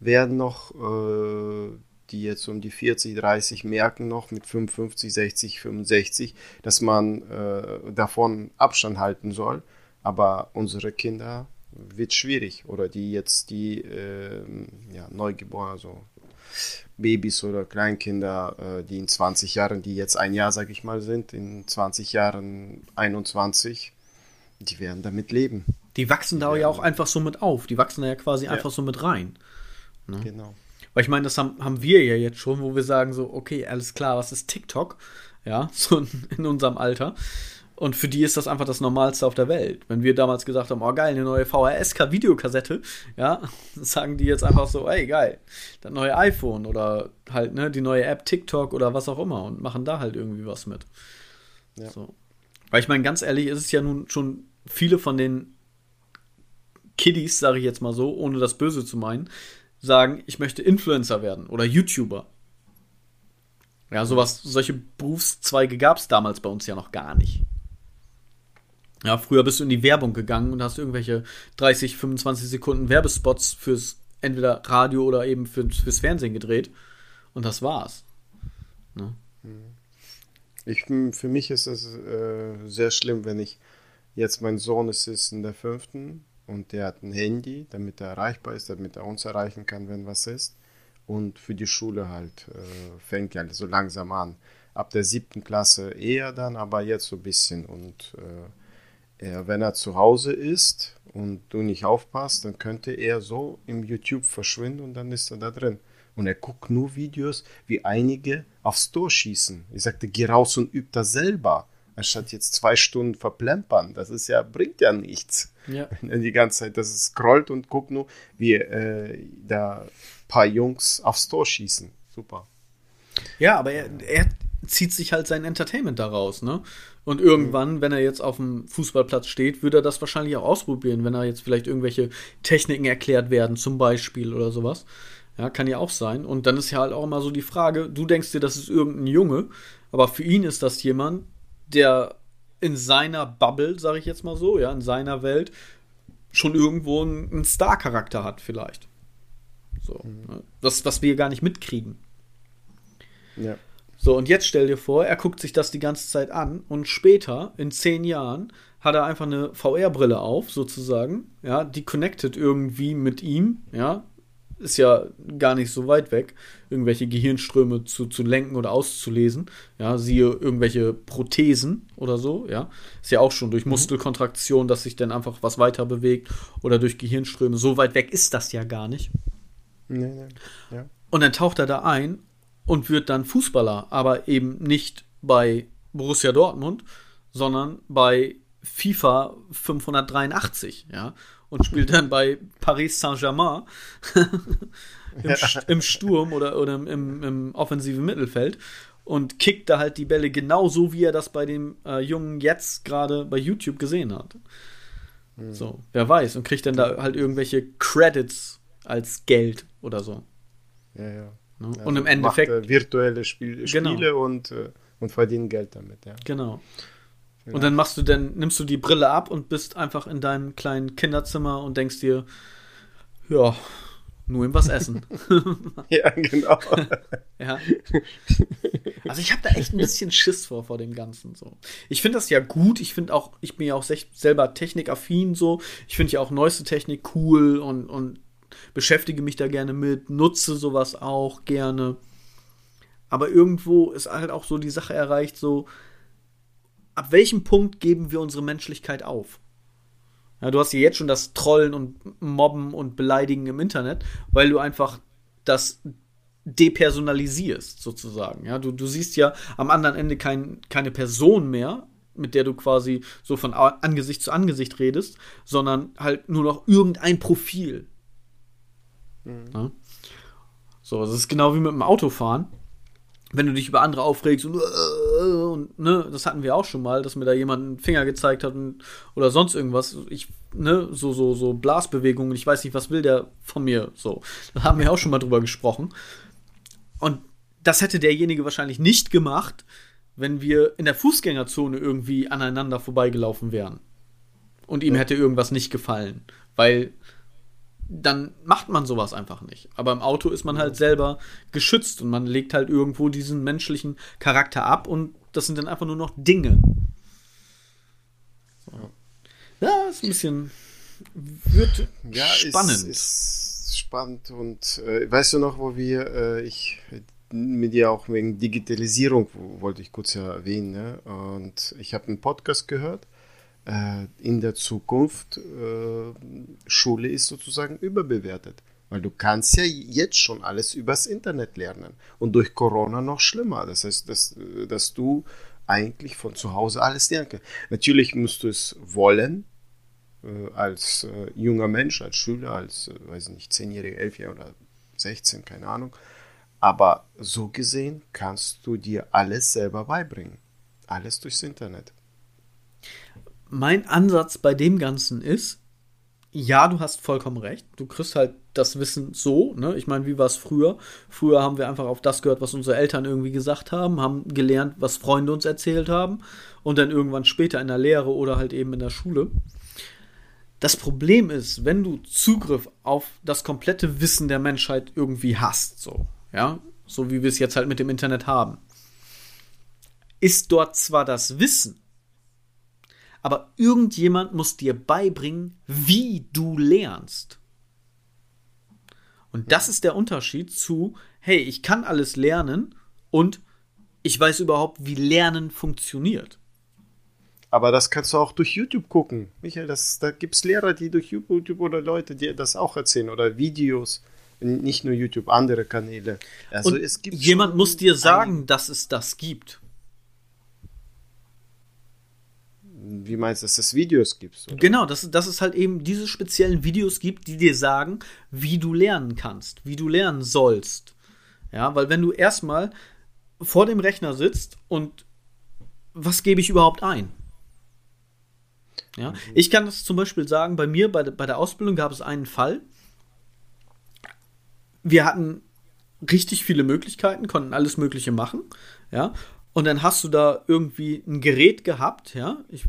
werden noch, äh, die jetzt um die 40, 30 merken noch mit 55, 60, 65, dass man äh, davon Abstand halten soll. Aber unsere Kinder wird schwierig. Oder die jetzt, die äh, ja, Neugeborene, so Babys oder Kleinkinder, äh, die in 20 Jahren, die jetzt ein Jahr, sag ich mal, sind, in 20 Jahren 21, die werden damit leben. Die wachsen da ja auch einfach so mit auf. Die wachsen da ja quasi ja. einfach so mit rein. Ne? Genau. Weil ich meine, das haben, haben wir ja jetzt schon, wo wir sagen so, okay, alles klar, was ist TikTok? Ja, [laughs] so in unserem Alter. Und für die ist das einfach das Normalste auf der Welt. Wenn wir damals gesagt haben, oh geil, eine neue VHS-Videokassette, ja, [laughs] sagen die jetzt einfach so, ey geil, das neue iPhone oder halt, ne, die neue App TikTok oder was auch immer und machen da halt irgendwie was mit. Ja. So. Weil ich meine, ganz ehrlich, ist es ja nun schon viele von den Kiddies, sage ich jetzt mal so, ohne das Böse zu meinen, sagen, ich möchte Influencer werden oder YouTuber. Ja, sowas, solche Berufszweige gab es damals bei uns ja noch gar nicht. Ja, früher bist du in die Werbung gegangen und hast irgendwelche 30, 25 Sekunden Werbespots fürs entweder Radio oder eben für, fürs Fernsehen gedreht. Und das war's. Ne? Ich, für mich ist es äh, sehr schlimm, wenn ich jetzt mein Sohn ist, ist in der fünften und der hat ein Handy, damit er erreichbar ist, damit er uns erreichen kann, wenn was ist. Und für die Schule halt äh, fängt ja so langsam an. Ab der siebten Klasse eher dann, aber jetzt so ein bisschen. Und äh, er, wenn er zu Hause ist und du nicht aufpasst, dann könnte er so im YouTube verschwinden und dann ist er da drin. Und er guckt nur Videos, wie einige aufs Tor schießen. Ich sagte, geh raus und üb das selber. Anstatt jetzt zwei Stunden verplempern. Das ist ja, bringt ja nichts. Ja. Die ganze Zeit, das scrollt und guckt nur, wie äh, da ein paar Jungs aufs Tor schießen. Super. Ja, aber er, er zieht sich halt sein Entertainment daraus, ne? Und irgendwann, mhm. wenn er jetzt auf dem Fußballplatz steht, würde er das wahrscheinlich auch ausprobieren, wenn er jetzt vielleicht irgendwelche Techniken erklärt werden, zum Beispiel oder sowas. Ja, kann ja auch sein. Und dann ist ja halt auch immer so die Frage, du denkst dir, das ist irgendein Junge, aber für ihn ist das jemand, der in seiner Bubble, sage ich jetzt mal so, ja, in seiner Welt schon irgendwo einen Star-Charakter hat, vielleicht. So. Ne? Das, was wir gar nicht mitkriegen. Ja. So, und jetzt stell dir vor, er guckt sich das die ganze Zeit an und später, in zehn Jahren, hat er einfach eine VR-Brille auf, sozusagen, ja, die connected irgendwie mit ihm, ja, ist ja gar nicht so weit weg, irgendwelche Gehirnströme zu, zu lenken oder auszulesen, ja, siehe irgendwelche Prothesen oder so, ja, ist ja auch schon durch mhm. Muskelkontraktion, dass sich dann einfach was weiter bewegt oder durch Gehirnströme, so weit weg ist das ja gar nicht. Nee, nee, ja. Und dann taucht er da ein und wird dann Fußballer, aber eben nicht bei Borussia Dortmund, sondern bei FIFA 583, ja, und spielt dann bei Paris Saint-Germain [laughs] im, ja. im, Sturm oder, oder im, im, offensiven Mittelfeld und kickt da halt die Bälle genauso, wie er das bei dem äh, Jungen jetzt gerade bei YouTube gesehen hat. Mhm. So, wer weiß, und kriegt dann da halt irgendwelche Credits als Geld oder so. Ja, ja. Ne? Ja, und im Endeffekt. Macht, äh, virtuelle Spiel, genau. Spiele und, äh, und verdienen Geld damit, ja. Genau. Ja. Und dann machst du dann, nimmst du die Brille ab und bist einfach in deinem kleinen Kinderzimmer und denkst dir, ja, nur ihm was essen. [laughs] ja, genau. ja. Also ich habe da echt ein bisschen Schiss vor, vor dem Ganzen so. Ich finde das ja gut. Ich finde auch, ich bin ja auch selber technikaffin so. Ich finde ja auch neueste Technik cool und, und beschäftige mich da gerne mit, nutze sowas auch gerne. Aber irgendwo ist halt auch so die Sache erreicht, so, ab welchem Punkt geben wir unsere Menschlichkeit auf? Ja, du hast ja jetzt schon das Trollen und Mobben und Beleidigen im Internet, weil du einfach das depersonalisierst, sozusagen. Ja, du, du siehst ja am anderen Ende kein, keine Person mehr, mit der du quasi so von Angesicht zu Angesicht redest, sondern halt nur noch irgendein Profil. Mhm. Ja? So, das ist genau wie mit dem Autofahren. Wenn du dich über andere aufregst und, äh, und ne, das hatten wir auch schon mal, dass mir da jemand einen Finger gezeigt hat und, oder sonst irgendwas. Ich, ne, so, so, so Blasbewegungen, ich weiß nicht, was will der von mir, so. Da haben wir auch schon mal drüber gesprochen. Und das hätte derjenige wahrscheinlich nicht gemacht, wenn wir in der Fußgängerzone irgendwie aneinander vorbeigelaufen wären. Und ihm hätte irgendwas nicht gefallen. Weil dann macht man sowas einfach nicht. Aber im Auto ist man halt selber geschützt und man legt halt irgendwo diesen menschlichen Charakter ab und das sind dann einfach nur noch Dinge. So. Ja, ist ein bisschen wird ja, spannend. Ist, ist spannend. Und äh, weißt du noch, wo wir, äh, ich mit dir auch wegen Digitalisierung wollte ich kurz ja erwähnen. Ne? Und ich habe einen Podcast gehört. Äh, in der Zukunft äh, Schule ist sozusagen überbewertet. Weil du kannst ja jetzt schon alles übers Internet lernen. Und durch Corona noch schlimmer. Das heißt, dass, dass du eigentlich von zu Hause alles lernen kannst. Natürlich musst du es wollen, äh, als äh, junger Mensch, als Schüler, als, äh, weiß ich nicht, 10-Jähriger, 11-Jähriger oder 16, keine Ahnung. Aber so gesehen kannst du dir alles selber beibringen. Alles durchs Internet. Mein Ansatz bei dem Ganzen ist, ja, du hast vollkommen recht. Du kriegst halt das Wissen so, ne? Ich meine, wie war es früher? Früher haben wir einfach auf das gehört, was unsere Eltern irgendwie gesagt haben, haben gelernt, was Freunde uns erzählt haben und dann irgendwann später in der Lehre oder halt eben in der Schule. Das Problem ist, wenn du Zugriff auf das komplette Wissen der Menschheit irgendwie hast, so, ja, so wie wir es jetzt halt mit dem Internet haben, ist dort zwar das Wissen, aber irgendjemand muss dir beibringen, wie du lernst. Und das ist der Unterschied zu, hey, ich kann alles lernen und ich weiß überhaupt, wie Lernen funktioniert. Aber das kannst du auch durch YouTube gucken. Michael, das, da gibt es Lehrer, die durch YouTube oder Leute, die das auch erzählen oder Videos. Nicht nur YouTube, andere Kanäle. Also und es gibt jemand muss dir sagen, dass es das gibt. Wie meinst du, dass es Videos gibt? Oder? Genau, dass, dass es halt eben diese speziellen Videos gibt, die dir sagen, wie du lernen kannst, wie du lernen sollst. Ja, weil wenn du erstmal vor dem Rechner sitzt und was gebe ich überhaupt ein? Ja, mhm. ich kann das zum Beispiel sagen, bei mir, bei, bei der Ausbildung gab es einen Fall. Wir hatten richtig viele Möglichkeiten, konnten alles Mögliche machen, ja. Und dann hast du da irgendwie ein Gerät gehabt, ja. Ich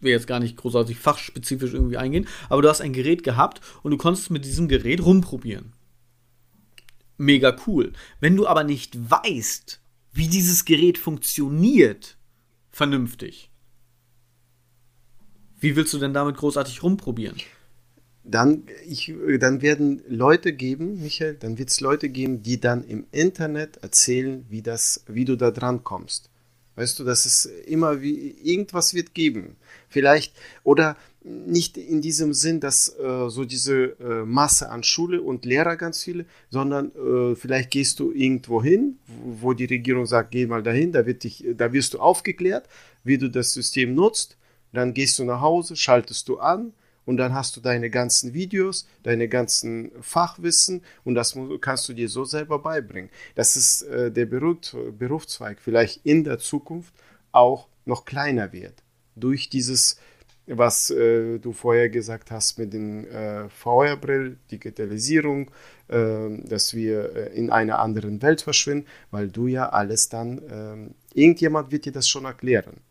will jetzt gar nicht großartig fachspezifisch irgendwie eingehen, aber du hast ein Gerät gehabt und du konntest mit diesem Gerät rumprobieren. Mega cool. Wenn du aber nicht weißt, wie dieses Gerät funktioniert, vernünftig, wie willst du denn damit großartig rumprobieren? Dann, ich, dann werden Leute geben, Michael, dann wird es Leute geben, die dann im Internet erzählen, wie, das, wie du da dran kommst. Weißt du, dass es immer wie irgendwas wird geben. Vielleicht, oder nicht in diesem Sinn, dass äh, so diese äh, Masse an Schule und Lehrer ganz viele, sondern äh, vielleicht gehst du irgendwo hin, wo, wo die Regierung sagt, geh mal dahin, da, wird dich, da wirst du aufgeklärt, wie du das System nutzt. Dann gehst du nach Hause, schaltest du an und dann hast du deine ganzen Videos, deine ganzen Fachwissen und das kannst du dir so selber beibringen. Das ist äh, der Beruf, Berufszweig vielleicht in der Zukunft auch noch kleiner wird. Durch dieses, was äh, du vorher gesagt hast mit den äh, VR-Brillen, Digitalisierung, äh, dass wir äh, in einer anderen Welt verschwinden, weil du ja alles dann, ähm, irgendjemand wird dir das schon erklären.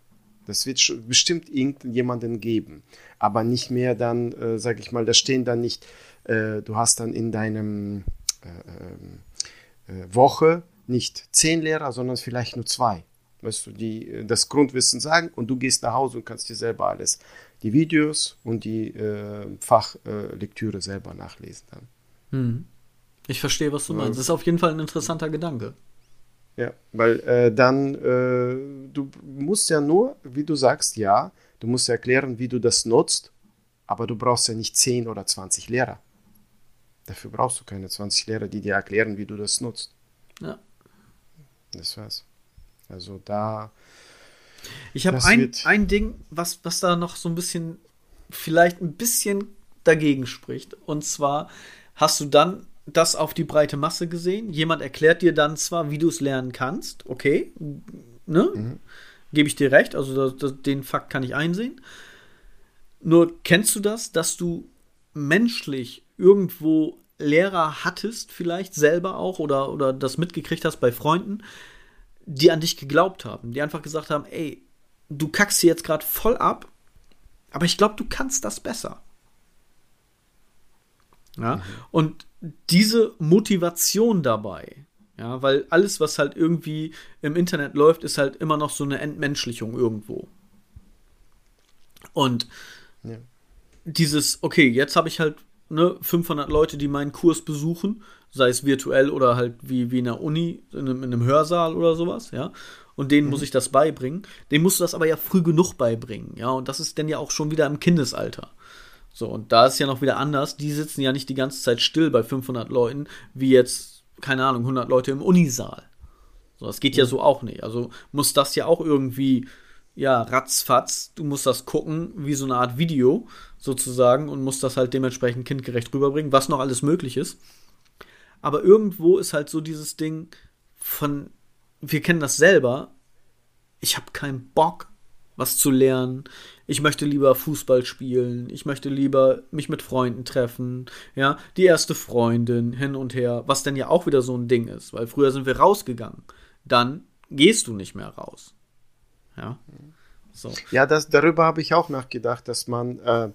Das wird bestimmt irgendjemanden geben. Aber nicht mehr dann, äh, sag ich mal, da stehen dann nicht, äh, du hast dann in deinem äh, äh, Woche nicht zehn Lehrer, sondern vielleicht nur zwei. Weißt du, die äh, das Grundwissen sagen und du gehst nach Hause und kannst dir selber alles, die Videos und die äh, Fachlektüre selber nachlesen dann. Hm. Ich verstehe, was du meinst. Das ist auf jeden Fall ein interessanter Gedanke. Ja, weil äh, dann, äh, du musst ja nur, wie du sagst, ja, du musst ja erklären, wie du das nutzt, aber du brauchst ja nicht 10 oder 20 Lehrer. Dafür brauchst du keine 20 Lehrer, die dir erklären, wie du das nutzt. Ja. Das war's. Also da. Ich habe ein, ein Ding, was, was da noch so ein bisschen, vielleicht ein bisschen dagegen spricht. Und zwar hast du dann das auf die breite Masse gesehen. Jemand erklärt dir dann zwar, wie du es lernen kannst, okay, ne? Mhm. Gebe ich dir recht, also das, das, den Fakt kann ich einsehen. Nur kennst du das, dass du menschlich irgendwo Lehrer hattest, vielleicht selber auch, oder, oder das mitgekriegt hast bei Freunden, die an dich geglaubt haben, die einfach gesagt haben, ey, du kackst hier jetzt gerade voll ab, aber ich glaube, du kannst das besser. Ja? Mhm. Und diese Motivation dabei, ja, weil alles, was halt irgendwie im Internet läuft, ist halt immer noch so eine Entmenschlichung irgendwo. Und ja. dieses, okay, jetzt habe ich halt ne, 500 Leute, die meinen Kurs besuchen, sei es virtuell oder halt wie, wie in der Uni, in einem, in einem Hörsaal oder sowas, ja. Und denen mhm. muss ich das beibringen. Denen musst du das aber ja früh genug beibringen, ja. Und das ist dann ja auch schon wieder im Kindesalter. So, und da ist ja noch wieder anders. Die sitzen ja nicht die ganze Zeit still bei 500 Leuten, wie jetzt, keine Ahnung, 100 Leute im Unisaal. So, das geht ja so auch nicht. Also muss das ja auch irgendwie, ja, ratzfatz, du musst das gucken, wie so eine Art Video sozusagen und musst das halt dementsprechend kindgerecht rüberbringen, was noch alles möglich ist. Aber irgendwo ist halt so dieses Ding von, wir kennen das selber, ich habe keinen Bock, was zu lernen. Ich möchte lieber Fußball spielen. Ich möchte lieber mich mit Freunden treffen. Ja, die erste Freundin hin und her, was denn ja auch wieder so ein Ding ist, weil früher sind wir rausgegangen dann gehst du nicht mehr raus. Ja. So. Ja, das, darüber habe ich auch nachgedacht, dass man, äh,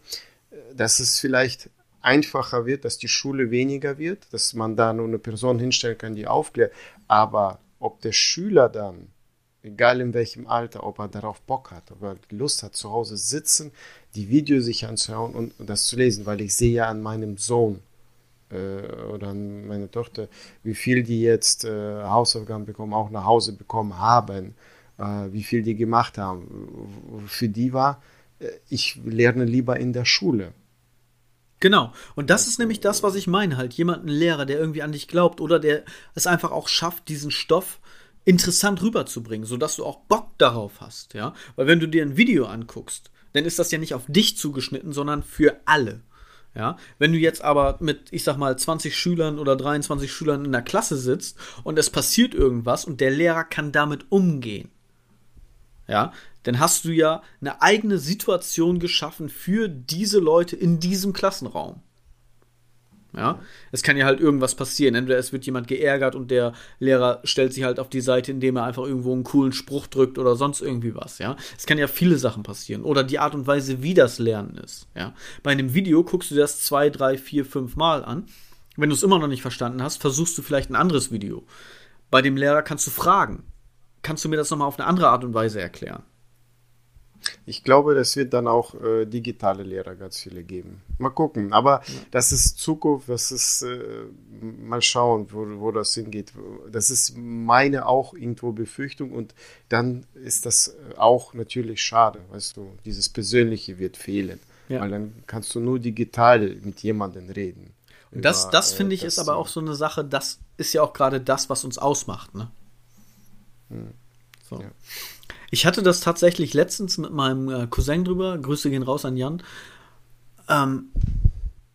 dass es vielleicht einfacher wird, dass die Schule weniger wird, dass man da nur eine Person hinstellen kann, die aufklärt. Aber ob der Schüler dann, egal in welchem Alter, ob er darauf Bock hat, ob er Lust hat, zu Hause sitzen, die Videos sich anzuschauen und, und das zu lesen, weil ich sehe ja an meinem Sohn, äh, oder an meine Tochter, wie viel die jetzt äh, Hausaufgaben bekommen, auch nach Hause bekommen haben, äh, wie viel die gemacht haben. Für die war, äh, ich lerne lieber in der Schule. Genau. Und das ist nämlich das, was ich meine. Halt jemand, ein Lehrer, der irgendwie an dich glaubt oder der es einfach auch schafft, diesen Stoff interessant rüberzubringen, sodass du auch Bock darauf hast, ja. Weil wenn du dir ein Video anguckst, dann ist das ja nicht auf dich zugeschnitten, sondern für alle. Ja, wenn du jetzt aber mit, ich sag mal, 20 Schülern oder 23 Schülern in der Klasse sitzt und es passiert irgendwas und der Lehrer kann damit umgehen, ja, dann hast du ja eine eigene Situation geschaffen für diese Leute in diesem Klassenraum. Ja, es kann ja halt irgendwas passieren. Entweder es wird jemand geärgert und der Lehrer stellt sich halt auf die Seite, indem er einfach irgendwo einen coolen Spruch drückt oder sonst irgendwie was. Ja, es kann ja viele Sachen passieren. Oder die Art und Weise, wie das Lernen ist. Ja, bei einem Video guckst du das zwei, drei, vier, fünf Mal an. Wenn du es immer noch nicht verstanden hast, versuchst du vielleicht ein anderes Video. Bei dem Lehrer kannst du fragen. Kannst du mir das nochmal auf eine andere Art und Weise erklären? Ich glaube, es wird dann auch äh, digitale Lehrer ganz viele geben. Mal gucken. Aber ja. das ist Zukunft, das ist äh, mal schauen, wo, wo das hingeht. Das ist meine auch irgendwo Befürchtung und dann ist das auch natürlich schade. Weißt du, dieses Persönliche wird fehlen. Ja. Weil dann kannst du nur digital mit jemandem reden. Und das, das äh, finde ich, das, ist aber auch so eine Sache, das ist ja auch gerade das, was uns ausmacht. Ne? Hm. So. Ja. Ich hatte das tatsächlich letztens mit meinem äh, Cousin drüber. Grüße gehen raus an Jan. Ähm,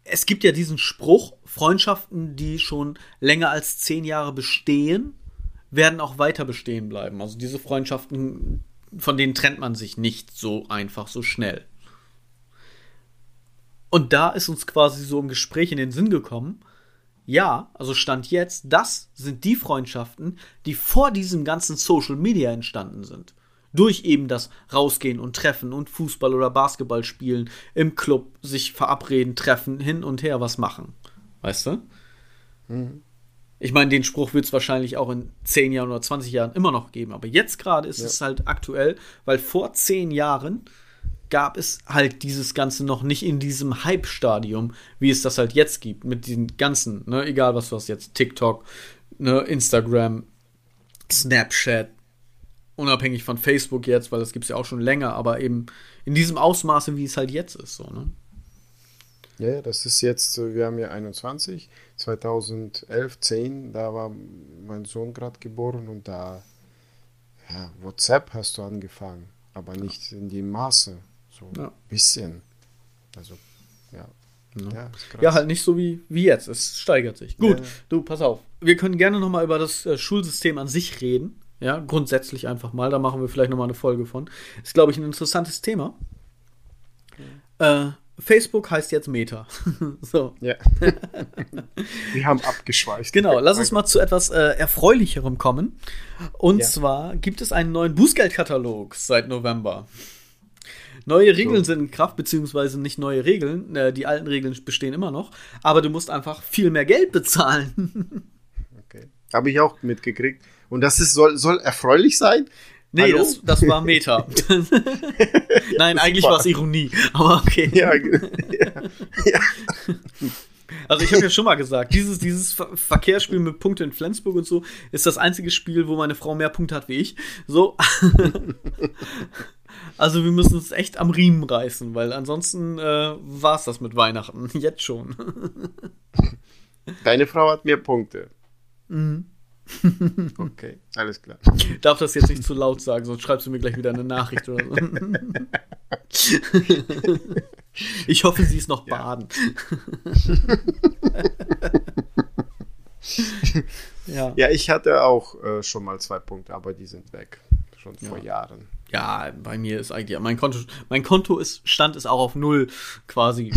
es gibt ja diesen Spruch, Freundschaften, die schon länger als zehn Jahre bestehen, werden auch weiter bestehen bleiben. Also diese Freundschaften, von denen trennt man sich nicht so einfach, so schnell. Und da ist uns quasi so im Gespräch in den Sinn gekommen, ja, also Stand jetzt, das sind die Freundschaften, die vor diesem ganzen Social Media entstanden sind durch eben das Rausgehen und Treffen und Fußball oder Basketball spielen, im Club sich verabreden, treffen, hin und her was machen. Weißt du? Mhm. Ich meine, den Spruch wird es wahrscheinlich auch in 10 Jahren oder 20 Jahren immer noch geben, aber jetzt gerade ist ja. es halt aktuell, weil vor 10 Jahren gab es halt dieses Ganze noch nicht in diesem Hype-Stadium, wie es das halt jetzt gibt, mit diesen ganzen, ne, egal was du hast jetzt, TikTok, ne, Instagram, Snapchat, unabhängig von Facebook jetzt, weil das gibt es ja auch schon länger, aber eben in diesem Ausmaße, wie es halt jetzt ist. So, ne? Ja, das ist jetzt, wir haben ja 21, 2011, 10, da war mein Sohn gerade geboren und da, ja, WhatsApp hast du angefangen, aber nicht in dem Maße, so ein ja. bisschen. Also, ja. Ja, ja, halt nicht so wie, wie jetzt. Es steigert sich. Gut, du, pass auf. Wir können gerne nochmal über das äh, Schulsystem an sich reden. Ja, grundsätzlich einfach mal. Da machen wir vielleicht nochmal eine Folge von. Ist, glaube ich, ein interessantes Thema. Äh, Facebook heißt jetzt Meta. [laughs] so. Ja. [laughs] wir haben abgeschweift. Genau, lass uns mal zu etwas äh, Erfreulicherem kommen. Und ja. zwar gibt es einen neuen Bußgeldkatalog seit November. Neue Regeln so. sind in Kraft, beziehungsweise nicht neue Regeln. Äh, die alten Regeln bestehen immer noch. Aber du musst einfach viel mehr Geld bezahlen. [laughs] okay. Habe ich auch mitgekriegt. Und das ist, soll, soll erfreulich sein? Nee, das, das war Meta. [laughs] [laughs] Nein, eigentlich war es Ironie, aber okay. Ja, [laughs] ja, ja. Also ich habe ja schon mal gesagt, dieses, dieses Verkehrsspiel mit Punkte in Flensburg und so ist das einzige Spiel, wo meine Frau mehr Punkte hat wie ich. So. also wir müssen uns echt am Riemen reißen, weil ansonsten äh, war es das mit Weihnachten. Jetzt schon. Deine Frau hat mehr Punkte. Mhm. [laughs] Okay, alles klar. Ich darf das jetzt nicht zu laut sagen, sonst schreibst du mir gleich wieder eine Nachricht oder so. [laughs] Ich hoffe, sie ist noch baden. [laughs] ja. ja, ich hatte auch äh, schon mal zwei Punkte, aber die sind weg. Schon ja. vor Jahren. Ja, bei mir ist eigentlich, mein Konto, mein Konto ist, Stand ist auch auf Null quasi.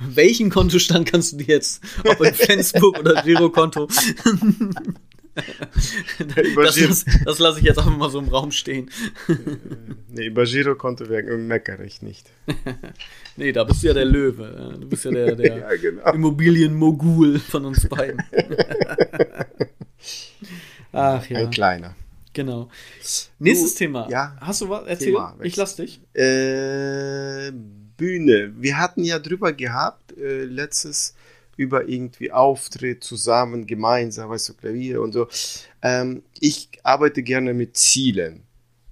Welchen Kontostand kannst du dir jetzt, ob in Flensburg oder Girokonto? [laughs] das, das, das lasse ich jetzt einfach mal so im Raum stehen. [laughs] nee, über Girokonto meckere ich nicht. [laughs] nee, da bist du ja der Löwe. Du bist ja der, der ja, genau. Immobilienmogul von uns beiden. Ach ja. Ein kleiner. Genau. Nächstes du, Thema. Ja, Hast du was? Erzähl. ich lass dich. Äh, Bühne. Wir hatten ja drüber gehabt, äh, letztes über irgendwie Auftritt zusammen, gemeinsam, weißt du, Klavier und so. Ähm, ich arbeite gerne mit Zielen.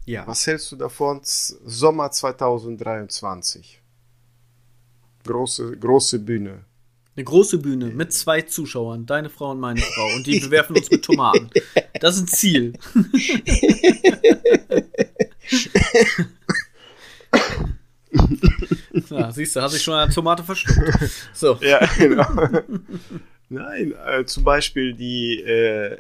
Ja. Was hältst du davon? Sommer 2023. Große, große Bühne. Eine große Bühne mit zwei Zuschauern, deine Frau und meine Frau, und die [laughs] bewerfen uns mit Tomaten. Das ist ein Ziel. [laughs] [laughs] [laughs] Ja, siehst du, hast dich schon eine Tomate verschluckt. So. [laughs] Ja, genau. [laughs] Nein, äh, zum Beispiel die äh,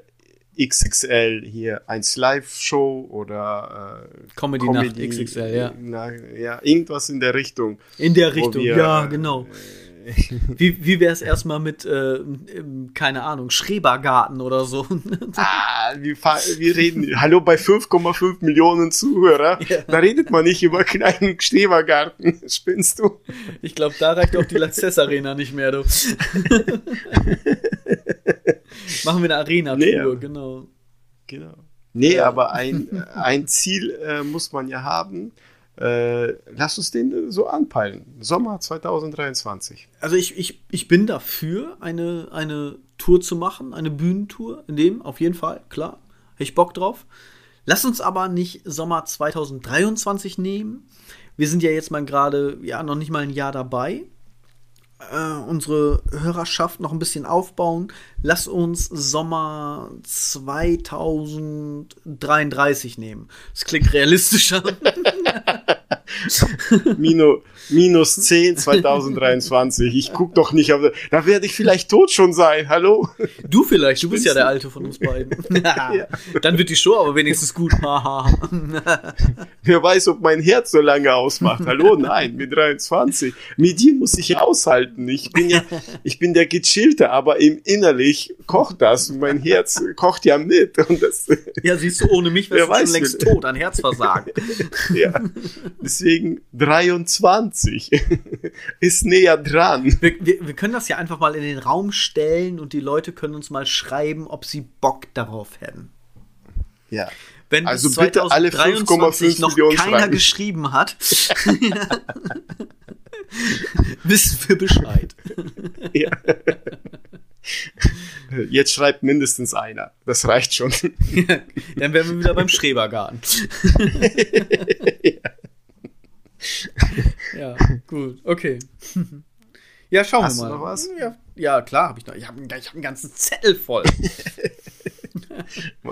XXL hier 1 Live-Show oder äh, Comedy, Comedy Nacht XXL, ja. Na, ja, irgendwas in der Richtung. In der Richtung, wir, ja, genau. Äh, [laughs] wie wie wäre es erstmal mit, äh, keine Ahnung, Schrebergarten oder so? [laughs] ah, wir, wir reden, hallo bei 5,5 Millionen Zuhörer, [laughs] ja. da redet man nicht über kleinen Schrebergarten, spinnst du? Ich glaube, da reicht auch die Lanxess Arena nicht mehr, du. Machen wir eine Arena-Tour, nee, genau. Genau. Nee, aber ein, ein Ziel äh, muss man ja haben. Äh, lass uns den so anpeilen. Sommer 2023. Also ich, ich, ich bin dafür, eine, eine Tour zu machen, eine Bühnentour, in dem, auf jeden Fall, klar. Hätte ich Bock drauf. Lass uns aber nicht Sommer 2023 nehmen. Wir sind ja jetzt mal gerade, ja, noch nicht mal ein Jahr dabei. Äh, unsere Hörerschaft noch ein bisschen aufbauen. Lass uns Sommer 2033 nehmen. Das klingt realistischer. [laughs] [laughs] Mino, minus 10 2023. Ich guck doch nicht, aber da werde ich vielleicht tot schon sein. Hallo? Du vielleicht, du bist ja der Alte von uns beiden. [laughs] ja. Dann wird die Show aber wenigstens gut. [laughs] Wer weiß, ob mein Herz so lange ausmacht. Hallo? Nein, mit 23. Mit dir muss ich aushalten. Ich bin ja, ich bin der Gechillte, aber im innerlich kocht das. Mein Herz kocht ja mit. Und das, ja, siehst du, ohne mich wärst du schon längst tot, ein Herzversagen. ja. Deswegen 23 [laughs] ist näher dran. Wir, wir, wir, können das ja einfach mal in den Raum stellen und die Leute können uns mal schreiben, ob sie Bock darauf hätten. Ja. Wenn also bitte alle 5,5 noch Millionen keiner schreiben. geschrieben hat, [laughs] [laughs] wissen wir Bescheid. Ja. Jetzt schreibt mindestens einer. Das reicht schon. dann wären wir wieder beim Schrebergarten. ja. Ja, gut, okay. [laughs] Ja, schauen Hast wir mal. Du noch was? Ja, ja klar, habe ich noch. Ich habe hab einen ganzen Zettel voll. [laughs]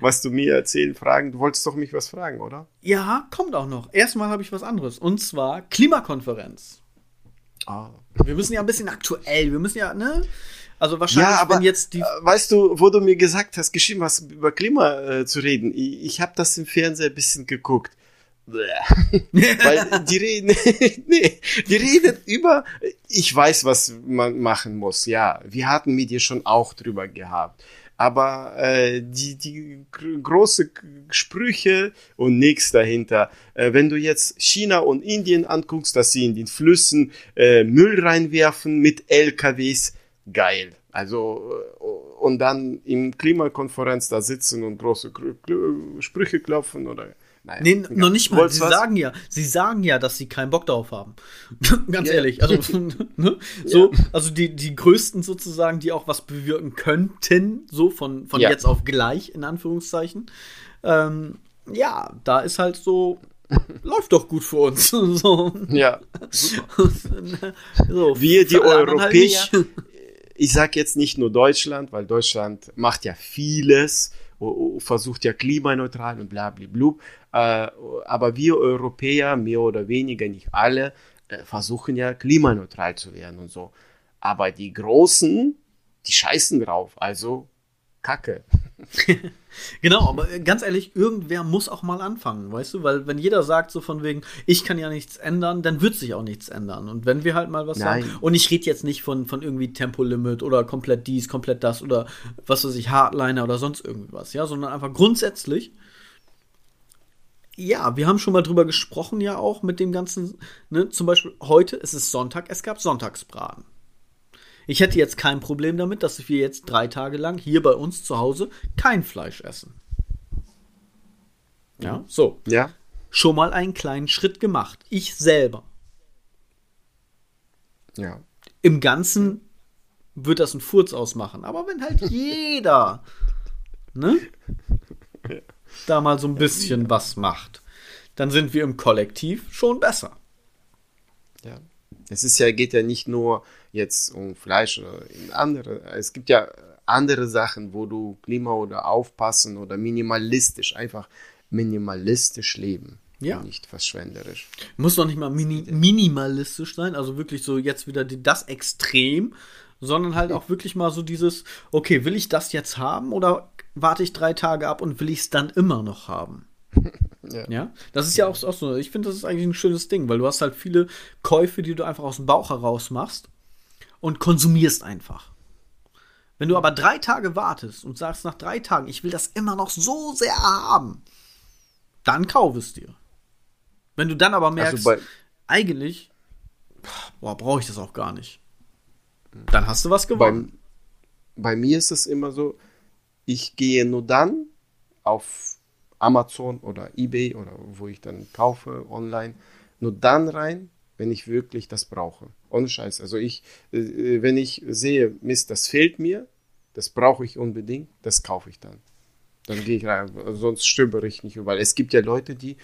was du mir erzählen, fragen, du wolltest doch mich was fragen, oder? Ja, kommt auch noch. Erstmal habe ich was anderes. Und zwar Klimakonferenz. Ah. Wir müssen ja ein bisschen aktuell, wir müssen ja, ne? Also wahrscheinlich, ja, aber, wenn jetzt die. Äh, weißt du, wo du mir gesagt hast, geschrieben hast, über Klima äh, zu reden, ich, ich habe das im Fernseher ein bisschen geguckt. Weil die reden, [laughs] nee, die reden über, ich weiß, was man machen muss, ja. Wir hatten mit dir schon auch drüber gehabt. Aber äh, die, die große Sprüche und nichts dahinter. Äh, wenn du jetzt China und Indien anguckst, dass sie in den Flüssen äh, Müll reinwerfen mit LKWs, geil. Also und dann im Klimakonferenz da sitzen und große Sprüche klopfen oder Nein, nee, noch nicht mal. Sie was? sagen ja, sie sagen ja, dass sie keinen Bock darauf haben. [laughs] Ganz yeah. ehrlich. Also, [laughs] ne? so, yeah. also die, die größten sozusagen, die auch was bewirken könnten, so von, von yeah. jetzt auf gleich, in Anführungszeichen. Ähm, ja, da ist halt so, [laughs] läuft doch gut für uns. so. Ja. so, Wir, die Europäer, halt ich sag jetzt nicht nur Deutschland, weil Deutschland macht ja vieles versucht ja klimaneutral und bla bla bla. Aber wir Europäer, mehr oder weniger, nicht alle, äh, versuchen ja klimaneutral zu werden und so. Aber die Großen, die scheißen drauf. Also Kacke. [laughs] genau, aber äh, ganz ehrlich, irgendwer muss auch mal anfangen, weißt du? Weil wenn jeder sagt so von wegen, ich kann ja nichts ändern, dann wird sich auch nichts ändern. Und wenn wir halt mal was Nein. sagen, und ich rede jetzt nicht von, von irgendwie Tempolimit oder komplett dies, komplett das oder was weiß ich, Hardliner oder sonst irgendwas, ja, sondern einfach grundsätzlich. Ja, wir haben schon mal drüber gesprochen, ja auch mit dem ganzen, ne, zum Beispiel heute, es ist Sonntag, es gab Sonntagsbraten. Ich hätte jetzt kein Problem damit, dass wir jetzt drei Tage lang hier bei uns zu Hause kein Fleisch essen. Ja, so. Ja. Schon mal einen kleinen Schritt gemacht. Ich selber. Ja. Im Ganzen wird das ein Furz ausmachen. Aber wenn halt [laughs] jeder, ne, da mal so ein bisschen was macht, dann sind wir im Kollektiv schon besser. Ja. Es ist ja, geht ja nicht nur jetzt um Fleisch oder andere. Es gibt ja andere Sachen, wo du Klima oder aufpassen oder minimalistisch, einfach minimalistisch leben. Ja. Nicht verschwenderisch. Muss doch nicht mal mini minimalistisch sein, also wirklich so jetzt wieder die, das Extrem, sondern halt auch wirklich mal so dieses, okay, will ich das jetzt haben oder warte ich drei Tage ab und will ich es dann immer noch haben? [laughs] Ja. ja. Das ist ja auch, auch so. Ich finde, das ist eigentlich ein schönes Ding, weil du hast halt viele Käufe, die du einfach aus dem Bauch heraus machst und konsumierst einfach. Wenn du aber drei Tage wartest und sagst nach drei Tagen, ich will das immer noch so sehr haben, dann kauf es dir. Wenn du dann aber also merkst, also eigentlich, boah, brauche ich das auch gar nicht. Dann hast du was gewonnen. Bei, bei mir ist es immer so, ich gehe nur dann auf Amazon oder eBay oder wo ich dann kaufe online, nur dann rein, wenn ich wirklich das brauche. Ohne Scheiß. Also ich, äh, wenn ich sehe, Mist, das fehlt mir, das brauche ich unbedingt, das kaufe ich dann. Dann gehe ich rein, sonst stöbere ich nicht überall. Es gibt ja Leute, die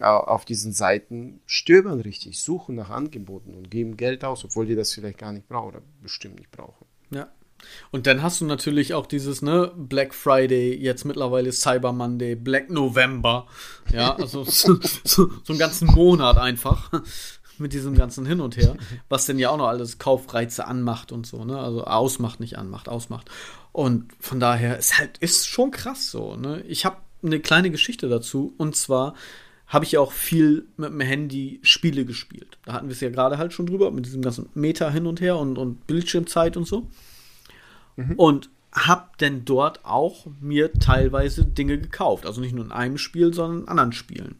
äh, auf diesen Seiten stöbern richtig, suchen nach Angeboten und geben Geld aus, obwohl die das vielleicht gar nicht brauchen oder bestimmt nicht brauchen. Ja. Und dann hast du natürlich auch dieses, ne, Black Friday, jetzt mittlerweile Cyber Monday, Black November. Ja, also [laughs] so, so, so einen ganzen Monat einfach mit diesem ganzen Hin und Her, [laughs] was denn ja auch noch alles Kaufreize anmacht und so, ne? Also ausmacht, nicht anmacht, ausmacht. Und von daher ist halt, ist schon krass so, ne? Ich habe eine kleine Geschichte dazu und zwar habe ich ja auch viel mit dem Handy Spiele gespielt. Da hatten wir es ja gerade halt schon drüber, mit diesem ganzen Meta hin und her und, und Bildschirmzeit und so. Mhm. Und hab denn dort auch mir teilweise Dinge gekauft. Also nicht nur in einem Spiel, sondern in anderen Spielen.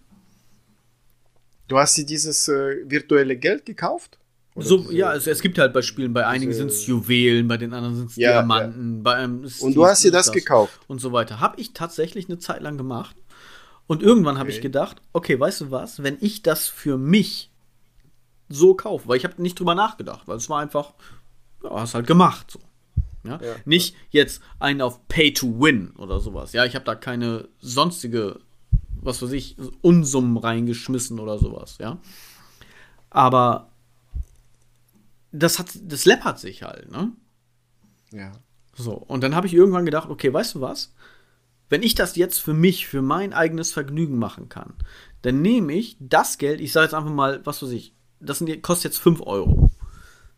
Du hast dir dieses äh, virtuelle Geld gekauft? so, diese, ja, es, es, gibt halt bei Spielen, bei einigen sind es Juwelen, bei den anderen sind es ja, Diamanten, ja. bei einem Und du hast dir das, das, gekauft. Und so weiter. Habe ich tatsächlich eine Zeit lang gemacht. Und irgendwann okay. habe ich gedacht, okay, weißt du was, wenn ich das für mich so kaufe, weil ich habe nicht drüber nachgedacht, weil es war einfach, ja, hast halt gemacht so. Ja? ja? Nicht jetzt einen auf Pay to Win oder sowas. Ja, ich habe da keine sonstige was weiß ich, Unsummen reingeschmissen oder sowas, ja. Aber das hat, das läppert sich halt, ne? Ja. So, und dann habe ich irgendwann gedacht, okay, weißt du was? Wenn ich das jetzt für mich, für mein eigenes Vergnügen machen kann, dann nehme ich das Geld, ich sage jetzt einfach mal, was weiß ich, das sind, kostet jetzt 5 Euro.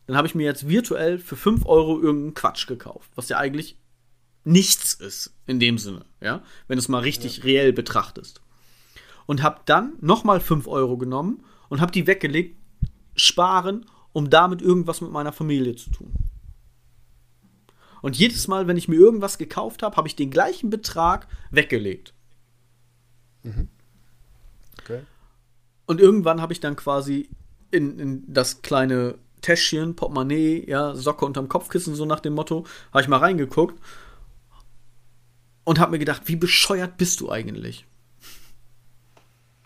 Dann habe ich mir jetzt virtuell für 5 Euro irgendeinen Quatsch gekauft, was ja eigentlich nichts ist in dem Sinne, ja, wenn du es mal richtig ja. reell betrachtest und habe dann nochmal 5 Euro genommen und habe die weggelegt, sparen, um damit irgendwas mit meiner Familie zu tun. Und jedes Mal, wenn ich mir irgendwas gekauft habe, habe ich den gleichen Betrag weggelegt. Mhm. Okay. Und irgendwann habe ich dann quasi in, in, das kleine Täschchen, Portemonnaie, ja, Socke unterm Kopfkissen, so nach dem Motto, habe ich mal reingeguckt und habe mir gedacht, wie bescheuert bist du eigentlich?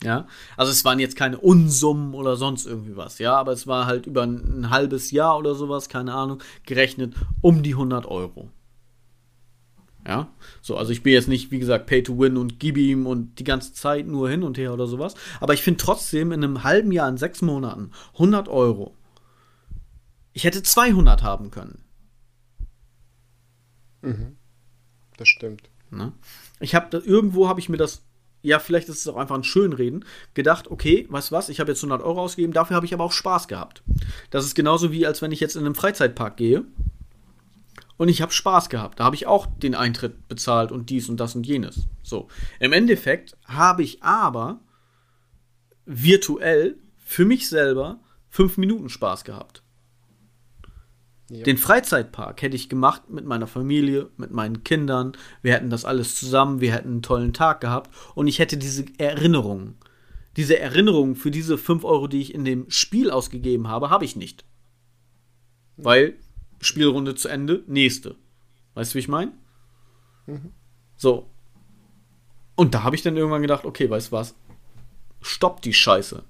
Ja, also es waren jetzt keine Unsummen oder sonst irgendwie was, ja, aber es war halt über ein, ein halbes Jahr oder sowas, keine Ahnung, gerechnet um die 100 Euro. Ja, so, also ich bin jetzt nicht, wie gesagt, Pay to Win und gib ihm und die ganze Zeit nur hin und her oder sowas, aber ich finde trotzdem in einem halben Jahr, in sechs Monaten, 100 Euro. Ich hätte 200 haben können. Mhm. Das stimmt. Ne? Ich habe irgendwo habe ich mir das ja, vielleicht ist es auch einfach ein Schönreden, gedacht, okay, weißt was, ich habe jetzt 100 Euro ausgegeben, dafür habe ich aber auch Spaß gehabt. Das ist genauso wie, als wenn ich jetzt in einen Freizeitpark gehe und ich habe Spaß gehabt. Da habe ich auch den Eintritt bezahlt und dies und das und jenes. So. Im Endeffekt habe ich aber virtuell für mich selber fünf Minuten Spaß gehabt. Ja. Den Freizeitpark hätte ich gemacht mit meiner Familie, mit meinen Kindern. Wir hätten das alles zusammen, wir hätten einen tollen Tag gehabt und ich hätte diese Erinnerungen. Diese Erinnerungen für diese 5 Euro, die ich in dem Spiel ausgegeben habe, habe ich nicht. Weil Spielrunde zu Ende, nächste. Weißt du, wie ich meine? Mhm. So. Und da habe ich dann irgendwann gedacht, okay, weißt du was? Stopp die Scheiße.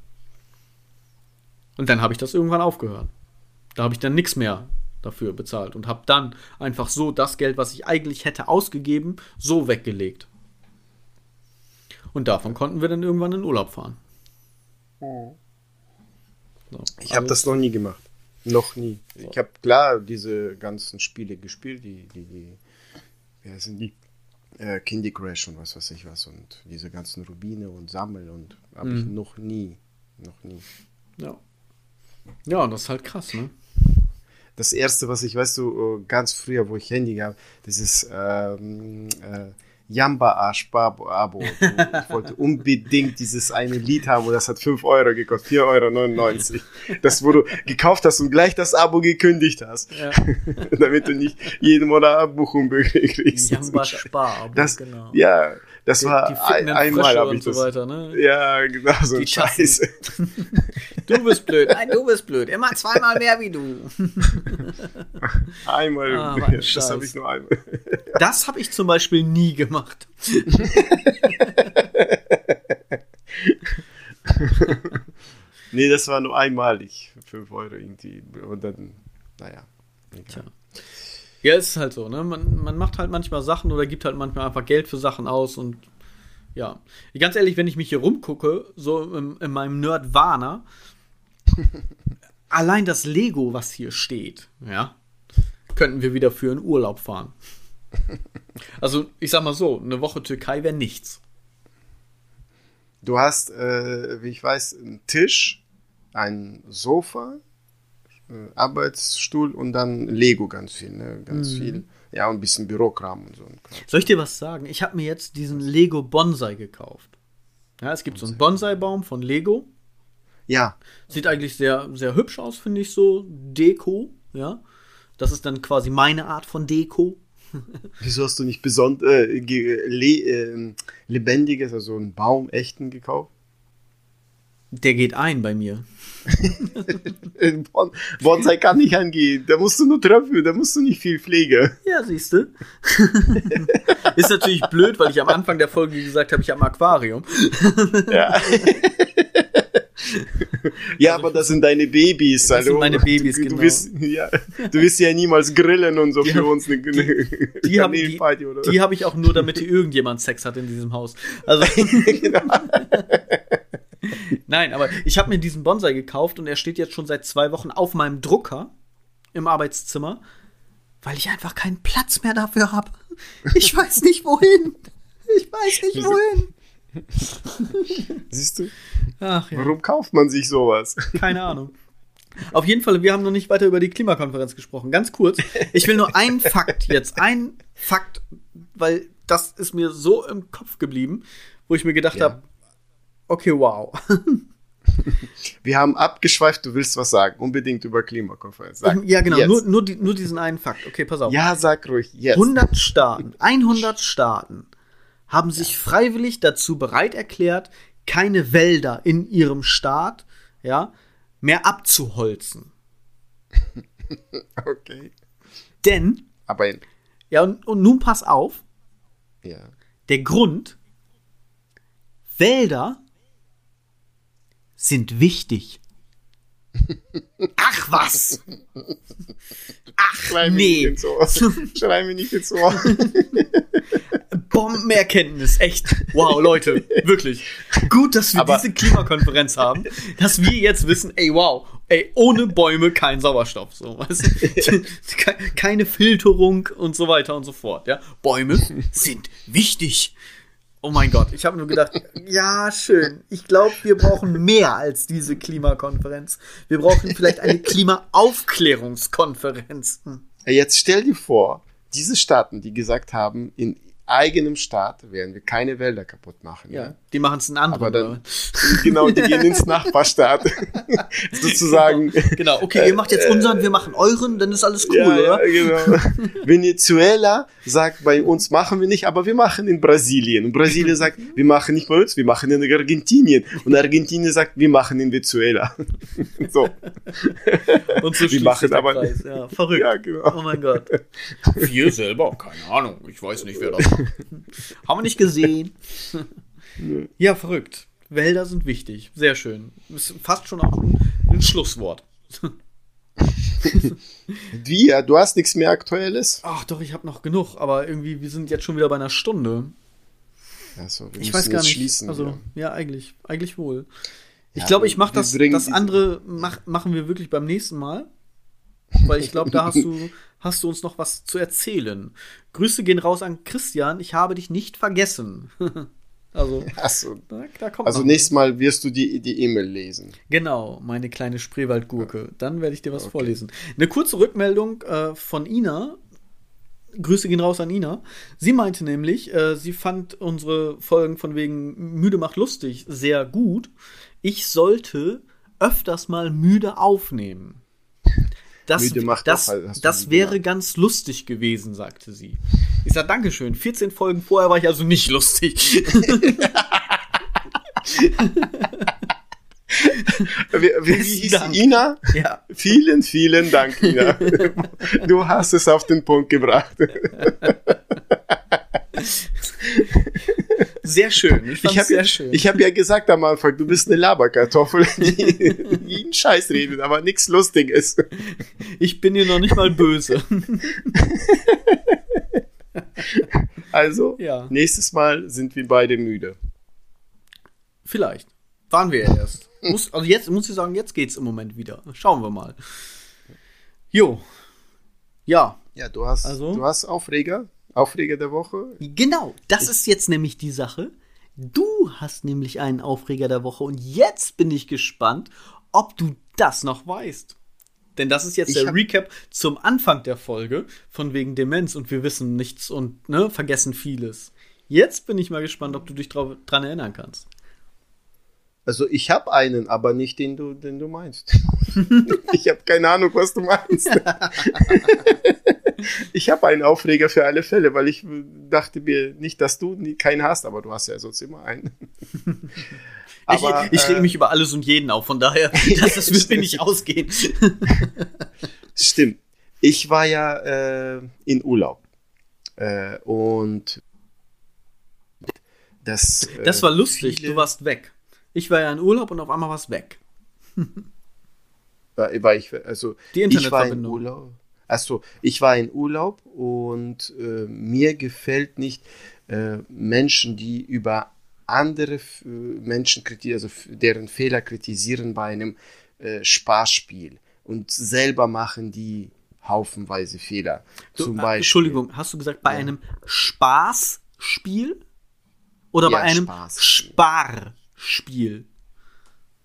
Und dann habe ich das irgendwann aufgehört. Da habe ich dann nichts mehr dafür bezahlt und habe dann einfach so das Geld, was ich eigentlich hätte ausgegeben, so weggelegt. Und davon konnten wir dann irgendwann in Urlaub fahren. So, ich habe das noch nie gemacht. Noch nie. Ich habe klar diese ganzen Spiele gespielt, die, die, die, wie heißen die? Äh, Candy Crash und was weiß ich was und diese ganzen Rubine und Sammel und habe mhm. ich noch nie. Noch nie. Ja. Ja, und das ist halt krass, ne? Das erste, was ich, weißt du, ganz früher, wo ich Handy gab, dieses ähm, äh, Jamba Abo. Ich wollte unbedingt dieses eine Lied haben und das hat 5 Euro gekostet, 4,99 Euro. Das, wo du gekauft hast und gleich das Abo gekündigt hast. Ja. [laughs] Damit du nicht jeden Monat Abbuchung [laughs] kriegst. Jamba Spar-Abo, das, genau. Ja, das die, war die ein, einmal habe ich das. So weiter, ne? Ja, genau, so ein Scheiße. [laughs] du bist blöd. Nein, du bist blöd. Immer zweimal mehr wie du. [laughs] einmal. Ah. Das habe ich nur einmal. [laughs] das habe ich zum Beispiel nie gemacht. nee, das war nur einmalig. 5 Euro irgendwie. Und dann, naja. Egal. Ja, ist halt so, ne? Man, man macht halt manchmal Sachen oder gibt halt manchmal einfach Geld für Sachen aus und ja. Ganz ehrlich, wenn ich mich hier rumgucke, so in, in meinem Nerd-Warner, [laughs] allein das Lego, was hier steht, ja, könnten wir wieder für einen Urlaub fahren. [laughs] Also, ich sag mal so, eine Woche Türkei wäre nichts. Du hast, äh, wie ich weiß, einen Tisch, ein Sofa, Arbeitsstuhl und dann Lego ganz viel, ne? Ganz mhm. viel. Ja, und ein bisschen Bürokram und so. Soll ich dir was sagen? Ich habe mir jetzt diesen Lego Bonsai gekauft. Ja, es gibt Bonsai. so einen Bonsai-Baum von Lego. Ja. Sieht eigentlich sehr, sehr hübsch aus, finde ich so. Deko, ja. Das ist dann quasi meine Art von Deko. [laughs] Wieso hast du nicht besonders äh, le äh, lebendiges, also einen Baum echten gekauft? Der geht ein bei mir. Bonsai kann nicht angehen. Da musst du nur Tröpfe, da musst du nicht viel Pflege. Ja, siehst du. [laughs] Ist natürlich blöd, weil ich am Anfang der Folge gesagt habe, ich habe ein Aquarium. ja. ja, aber das sind deine Babys. Das sind meine Babys, du, genau. Du wirst, ja, du wirst ja niemals grillen und so die für uns. Eine, die, die habe die, die hab ich auch nur, damit irgendjemand Sex hat in diesem Haus. Also. [laughs] genau. Nein, aber ich habe mir diesen Bonsai gekauft und er steht jetzt schon seit zwei Wochen auf meinem Drucker im Arbeitszimmer, weil ich einfach keinen Platz mehr dafür habe. Ich weiß nicht wohin. Ich weiß nicht wohin. Siehst du? Ach, ja. Warum kauft man sich sowas? Keine Ahnung. Auf jeden Fall, wir haben noch nicht weiter über die Klimakonferenz gesprochen. Ganz kurz. Ich will nur einen Fakt jetzt, ein Fakt, weil das ist mir so im Kopf geblieben, wo ich mir gedacht ja. habe, Okay, wow. [laughs] Wir haben abgeschweift, du willst was sagen. Unbedingt über Klimakonferenz. Sag. Ja, genau. Nur, nur, die, nur, diesen einen Fakt. Okay, pass auf. Ja, sag ruhig. Jetzt. 100 Staaten, 100 Staaten haben sich freiwillig dazu bereit erklärt, keine Wälder in ihrem Staat ja, mehr abzuholzen. [laughs] okay. Denn. Aber in ja, und, und nun pass auf. Ja. Der Grund, Wälder sind wichtig. Ach was! Ach Schrei mir nee! nicht ins Ohr. [laughs] Schrei mir nicht ins Ohr. Bombenerkenntnis, echt. Wow, Leute, wirklich. Gut, dass wir Aber- diese Klimakonferenz haben, dass wir jetzt wissen, ey, wow, ey, ohne Bäume kein Sauerstoff, so, weißt du? Keine Filterung und so weiter und so fort, ja. Bäume sind wichtig. Oh mein Gott, ich habe nur gedacht, ja, schön. Ich glaube, wir brauchen mehr als diese Klimakonferenz. Wir brauchen vielleicht eine [laughs] Klimaaufklärungskonferenz. Hm. Jetzt stell dir vor, diese Staaten, die gesagt haben, in eigenem Staat werden wir keine Wälder kaputt machen. Ja, die machen es in anderen. Aber dann, [laughs] genau, die gehen ins Nachbarstaat. [laughs] Sozusagen. Genau, okay, ihr macht jetzt unseren, wir machen euren, dann ist alles cool, ja, oder? ja, genau. [laughs] Venezuela sagt, bei uns machen wir nicht, aber wir machen in Brasilien. Und Brasilien sagt, wir machen nicht bei uns, wir machen in Argentinien. Und Argentinien sagt, wir machen in Venezuela. so. Und so Die schließt machen aber- Kreis. Ja, verrückt. Ja, genau. Oh mein Gott. Wir selber, keine Ahnung. Ich weiß nicht, wer das macht. [laughs] Haben wir nicht gesehen. Ja, verrückt. Wälder sind wichtig. Sehr schön. Ist fast schon auch ein, ein Schlusswort. [laughs] Wir, du hast nichts mehr Aktuelles? Ach doch, ich habe noch genug, aber irgendwie, wir sind jetzt schon wieder bei einer Stunde. Also, wir Ich weiß gar nicht. Schließen, also, ja. ja, eigentlich, eigentlich wohl. Ich Ja, glaube, ich mache das, das andere mach, machen wir wirklich beim nächsten Mal. Weil ich glaube, da hast du, [laughs] hast du uns noch was zu erzählen. Grüße gehen raus an Christian. Ich habe dich nicht vergessen. [laughs] also, Achso. da, da kommt Also nächstes Mal wirst du die die E-Mail lesen. Genau, meine kleine Spreewaldgurke. Dann werde ich dir was vorlesen. Eine kurze Rückmeldung äh, von Ina. Grüße gehen raus an Ina. Sie meinte nämlich, äh, sie fand unsere Folgen von wegen Müde macht lustig sehr gut. Ich sollte öfters mal müde aufnehmen. Das, das, du das müde wäre gemacht. ganz lustig gewesen, sagte sie. Ich sag Dankeschön. 14 Folgen vorher war ich also nicht lustig. Wie, wie, hieß Dank. Ina? ja. Vielen, vielen Dank, Ina. Du hast es auf den Punkt gebracht. [laughs] Sehr schön. Ich, Ich habe ja, ich hab ja gesagt am Anfang, du bist eine Laberkartoffel, [laughs] die jeden Scheiß redet, aber nichts Lustiges. Ich bin dir noch nicht mal böse. Also, Ja. nächstes Mal sind wir beide müde. Vielleicht. Waren wir ja erst. Muss, also jetzt muss ich sagen, jetzt geht's im Moment wieder. Schauen wir mal. Jo. Ja, Ja, du hast, Also? du hast Aufreger, Aufreger der Woche. genau. Das ist jetzt nämlich die Sache. Du hast nämlich einen Aufreger der Woche und jetzt bin ich gespannt, ob du das noch weißt. Denn das ist jetzt Ich der Recap zum Anfang der Folge von wegen Demenz und wir wissen nichts und ne, vergessen vieles. Jetzt bin ich mal gespannt, ob du dich drauf, dran erinnern kannst. Also ich habe einen, aber nicht den du, den du meinst. [laughs] ich habe keine Ahnung, was du meinst. [laughs] ich habe einen Aufreger für alle Fälle, weil ich dachte mir nicht, dass du nie- keinen hast, aber du hast ja sonst immer einen. [laughs] aber, ich ich rege äh, mich über alles und jeden auf, von daher, [laughs] das, das wird mir nicht ausgehen. [laughs] Stimmt. Ich war ja äh, in Urlaub äh, und das. Äh, Das war lustig, viele- du warst weg. Ich war ja in Urlaub und auf einmal warst weg. war, war ich, also Die ich war in Internetverbindung. Urlaub. Achso, ich war in Urlaub und äh, mir gefällt nicht äh, Menschen, die über andere F- äh, Menschen kritisieren, also deren Fehler kritisieren bei einem äh, Spaßspiel und selber machen die haufenweise Fehler. Du, Zum äh, Beispiel. Entschuldigung, hast du gesagt bei einem Spaßspiel? Oder bei Ja, einem Spaßspiel. Sparspiel?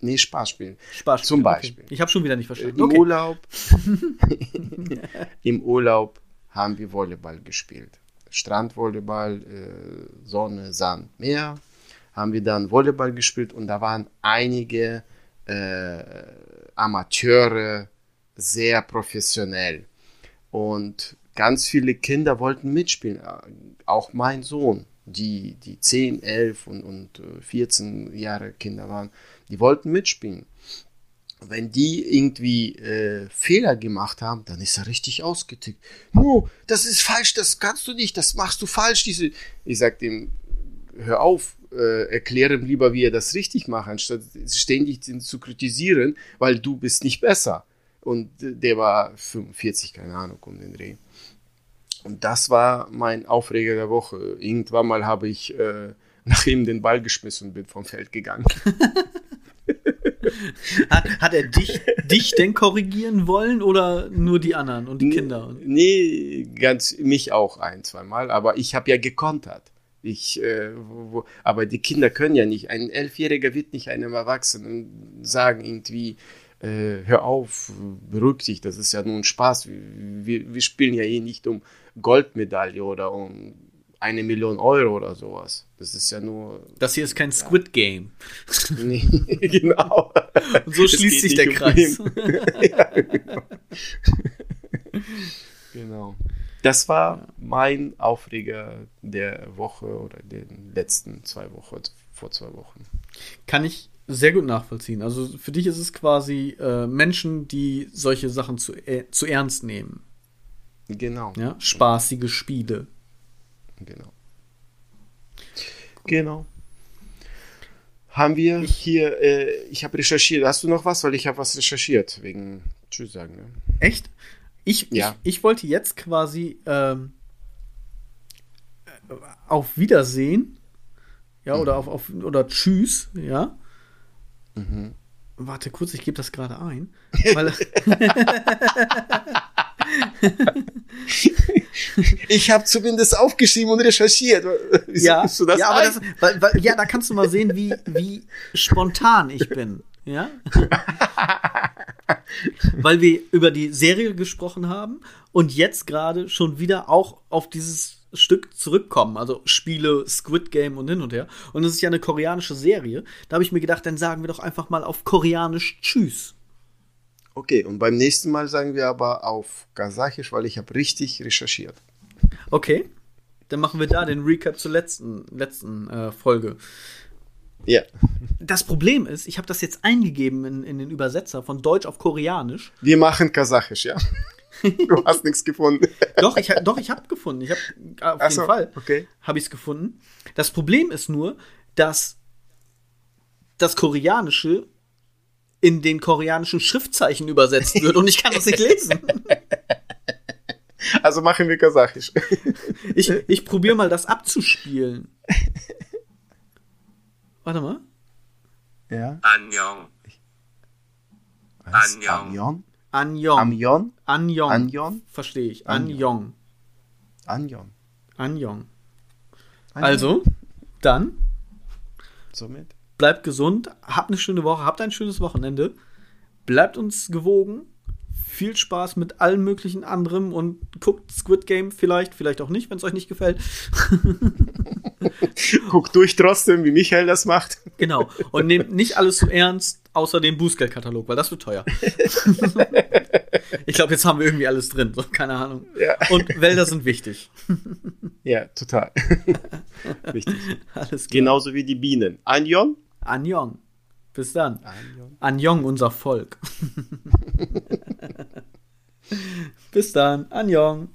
Nee, Spaßspiel. Spaßspiel. Zum okay. Beispiel. Ich habe schon wieder nicht verstanden. Im Okay. Urlaub. [laughs] Im Urlaub haben wir Volleyball gespielt. Strandvolleyball, äh, Sonne, Sand, Meer. Haben wir dann Volleyball gespielt und da waren einige äh, Amateure sehr professionell. Und ganz viele Kinder wollten mitspielen. Äh, Auch mein Sohn, die, die 10, 11 und, und äh, 14 Jahre Kinder waren, die wollten mitspielen. wenn die irgendwie äh, Fehler gemacht haben, dann ist er richtig ausgetickt. No, das ist falsch, das kannst du nicht, das machst du falsch. Diese, ich sag dem, hör auf, äh, erkläre ihm lieber, wie er das richtig macht, anstatt ständig zu kritisieren, weil du bist nicht besser. Und der war 45, keine Ahnung, um den Dreh. Und das war mein Aufreger der Woche. Irgendwann mal habe ich äh, [laughs] nach ihm den Ball geschmissen und bin vom Feld gegangen. [laughs] hat, hat, er dich, dich denn korrigieren wollen oder nur die anderen und die Kinder? Nee, ganz mich auch ein, zweimal, aber ich habe ja gekontert. Ich, äh, wo, wo, aber die Kinder können ja nicht. Ein Elfjähriger wird nicht einem Erwachsenen sagen, irgendwie, äh, hör auf, beruhig dich, das ist ja nur ein Spaß. Wir, wir spielen ja eh nicht um Goldmedaille oder um eine Million Euro oder sowas. Das ist ja nur. Das hier ist kein Squid Game. Nee, [laughs] genau. Und so schließt sich der um Kreis. [laughs] ja, genau. genau. Das war mein Aufreger der Woche oder den letzten zwei Wochen, vor zwei Wochen. Kann ich sehr gut nachvollziehen. Also für dich ist es quasi äh, Menschen, die solche Sachen zu, äh, zu ernst nehmen. Genau. Ja? Spaßige Spiele. Genau. Genau. Haben wir ich, hier, äh, ich habe recherchiert. Hast du noch was? Weil ich habe was recherchiert, wegen Tschüss sagen. Ne? Echt? Ich, ja. ich, ich wollte jetzt quasi ähm, auf Wiedersehen, ja, mhm. oder auf, auf oder Tschüss, ja. Mhm. Warte kurz, ich gebe das gerade ein. [laughs] Weil, [laughs] [laughs] [laughs] ich habe zumindest aufgeschrieben und recherchiert. Wieso ja, du das ja, aber das, weil, weil, ja, da kannst du mal sehen, wie, wie spontan ich bin. Ja? weil wir über die Serie gesprochen haben und jetzt gerade schon wieder auch auf dieses Stück zurückkommen. Also Spiele, Squid Game und hin und her. Und es ist ja eine koreanische Serie. Da habe ich mir gedacht, dann sagen wir doch einfach mal auf Koreanisch Tschüss. Okay, und beim nächsten Mal sagen wir aber auf Kasachisch, weil ich habe richtig recherchiert. Okay, dann machen wir da den Recap zur letzten, letzten äh, Folge. Ja. Das Problem ist, ich habe das jetzt eingegeben in, in den Übersetzer von Deutsch auf Koreanisch. Wir machen Kasachisch, ja. [laughs] Du hast nichts gefunden. doch, ich, doch, ich habe gefunden. Ich habe auf Ach jeden so, Fall okay. habe ich es gefunden. Das Problem ist nur, dass das Koreanische in den koreanischen Schriftzeichen übersetzt wird und ich kann das nicht lesen. Also machen wir Kasachisch. Ich, ich probiere mal das abzuspielen. Warte mal. Ja. Anjong. Anjong. Anjong. Anjong. Anjong. Anjong. Verstehe ich. Anjong. Anjong. Anjong. Also, dann. Somit bleibt gesund, habt eine schöne Woche, habt ein schönes Wochenende, bleibt uns gewogen, viel Spaß mit allen möglichen anderen und guckt Squid Game vielleicht, vielleicht auch nicht, wenn es euch nicht gefällt. [laughs] guckt durch trotzdem, wie Michael das macht. Genau. Und nehmt nicht alles zu ernst, außer dem Bußgeldkatalog, weil das wird teuer. [laughs] ich glaube, jetzt haben wir irgendwie alles drin, so, keine Ahnung. Ja. Und Wälder sind wichtig. ja, total. [laughs] Wichtig. Alles klar. Genauso wie die Bienen. Anjon? Anjong. Bis dann. Anjong, unser Volk. [laughs] Bis dann. Anjong.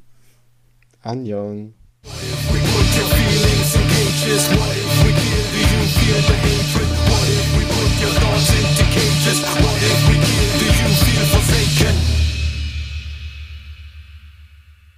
Anjong. What if we put your feelings in cages? What if we give you fear the hatred? What if we put your thoughts into cages? What if we give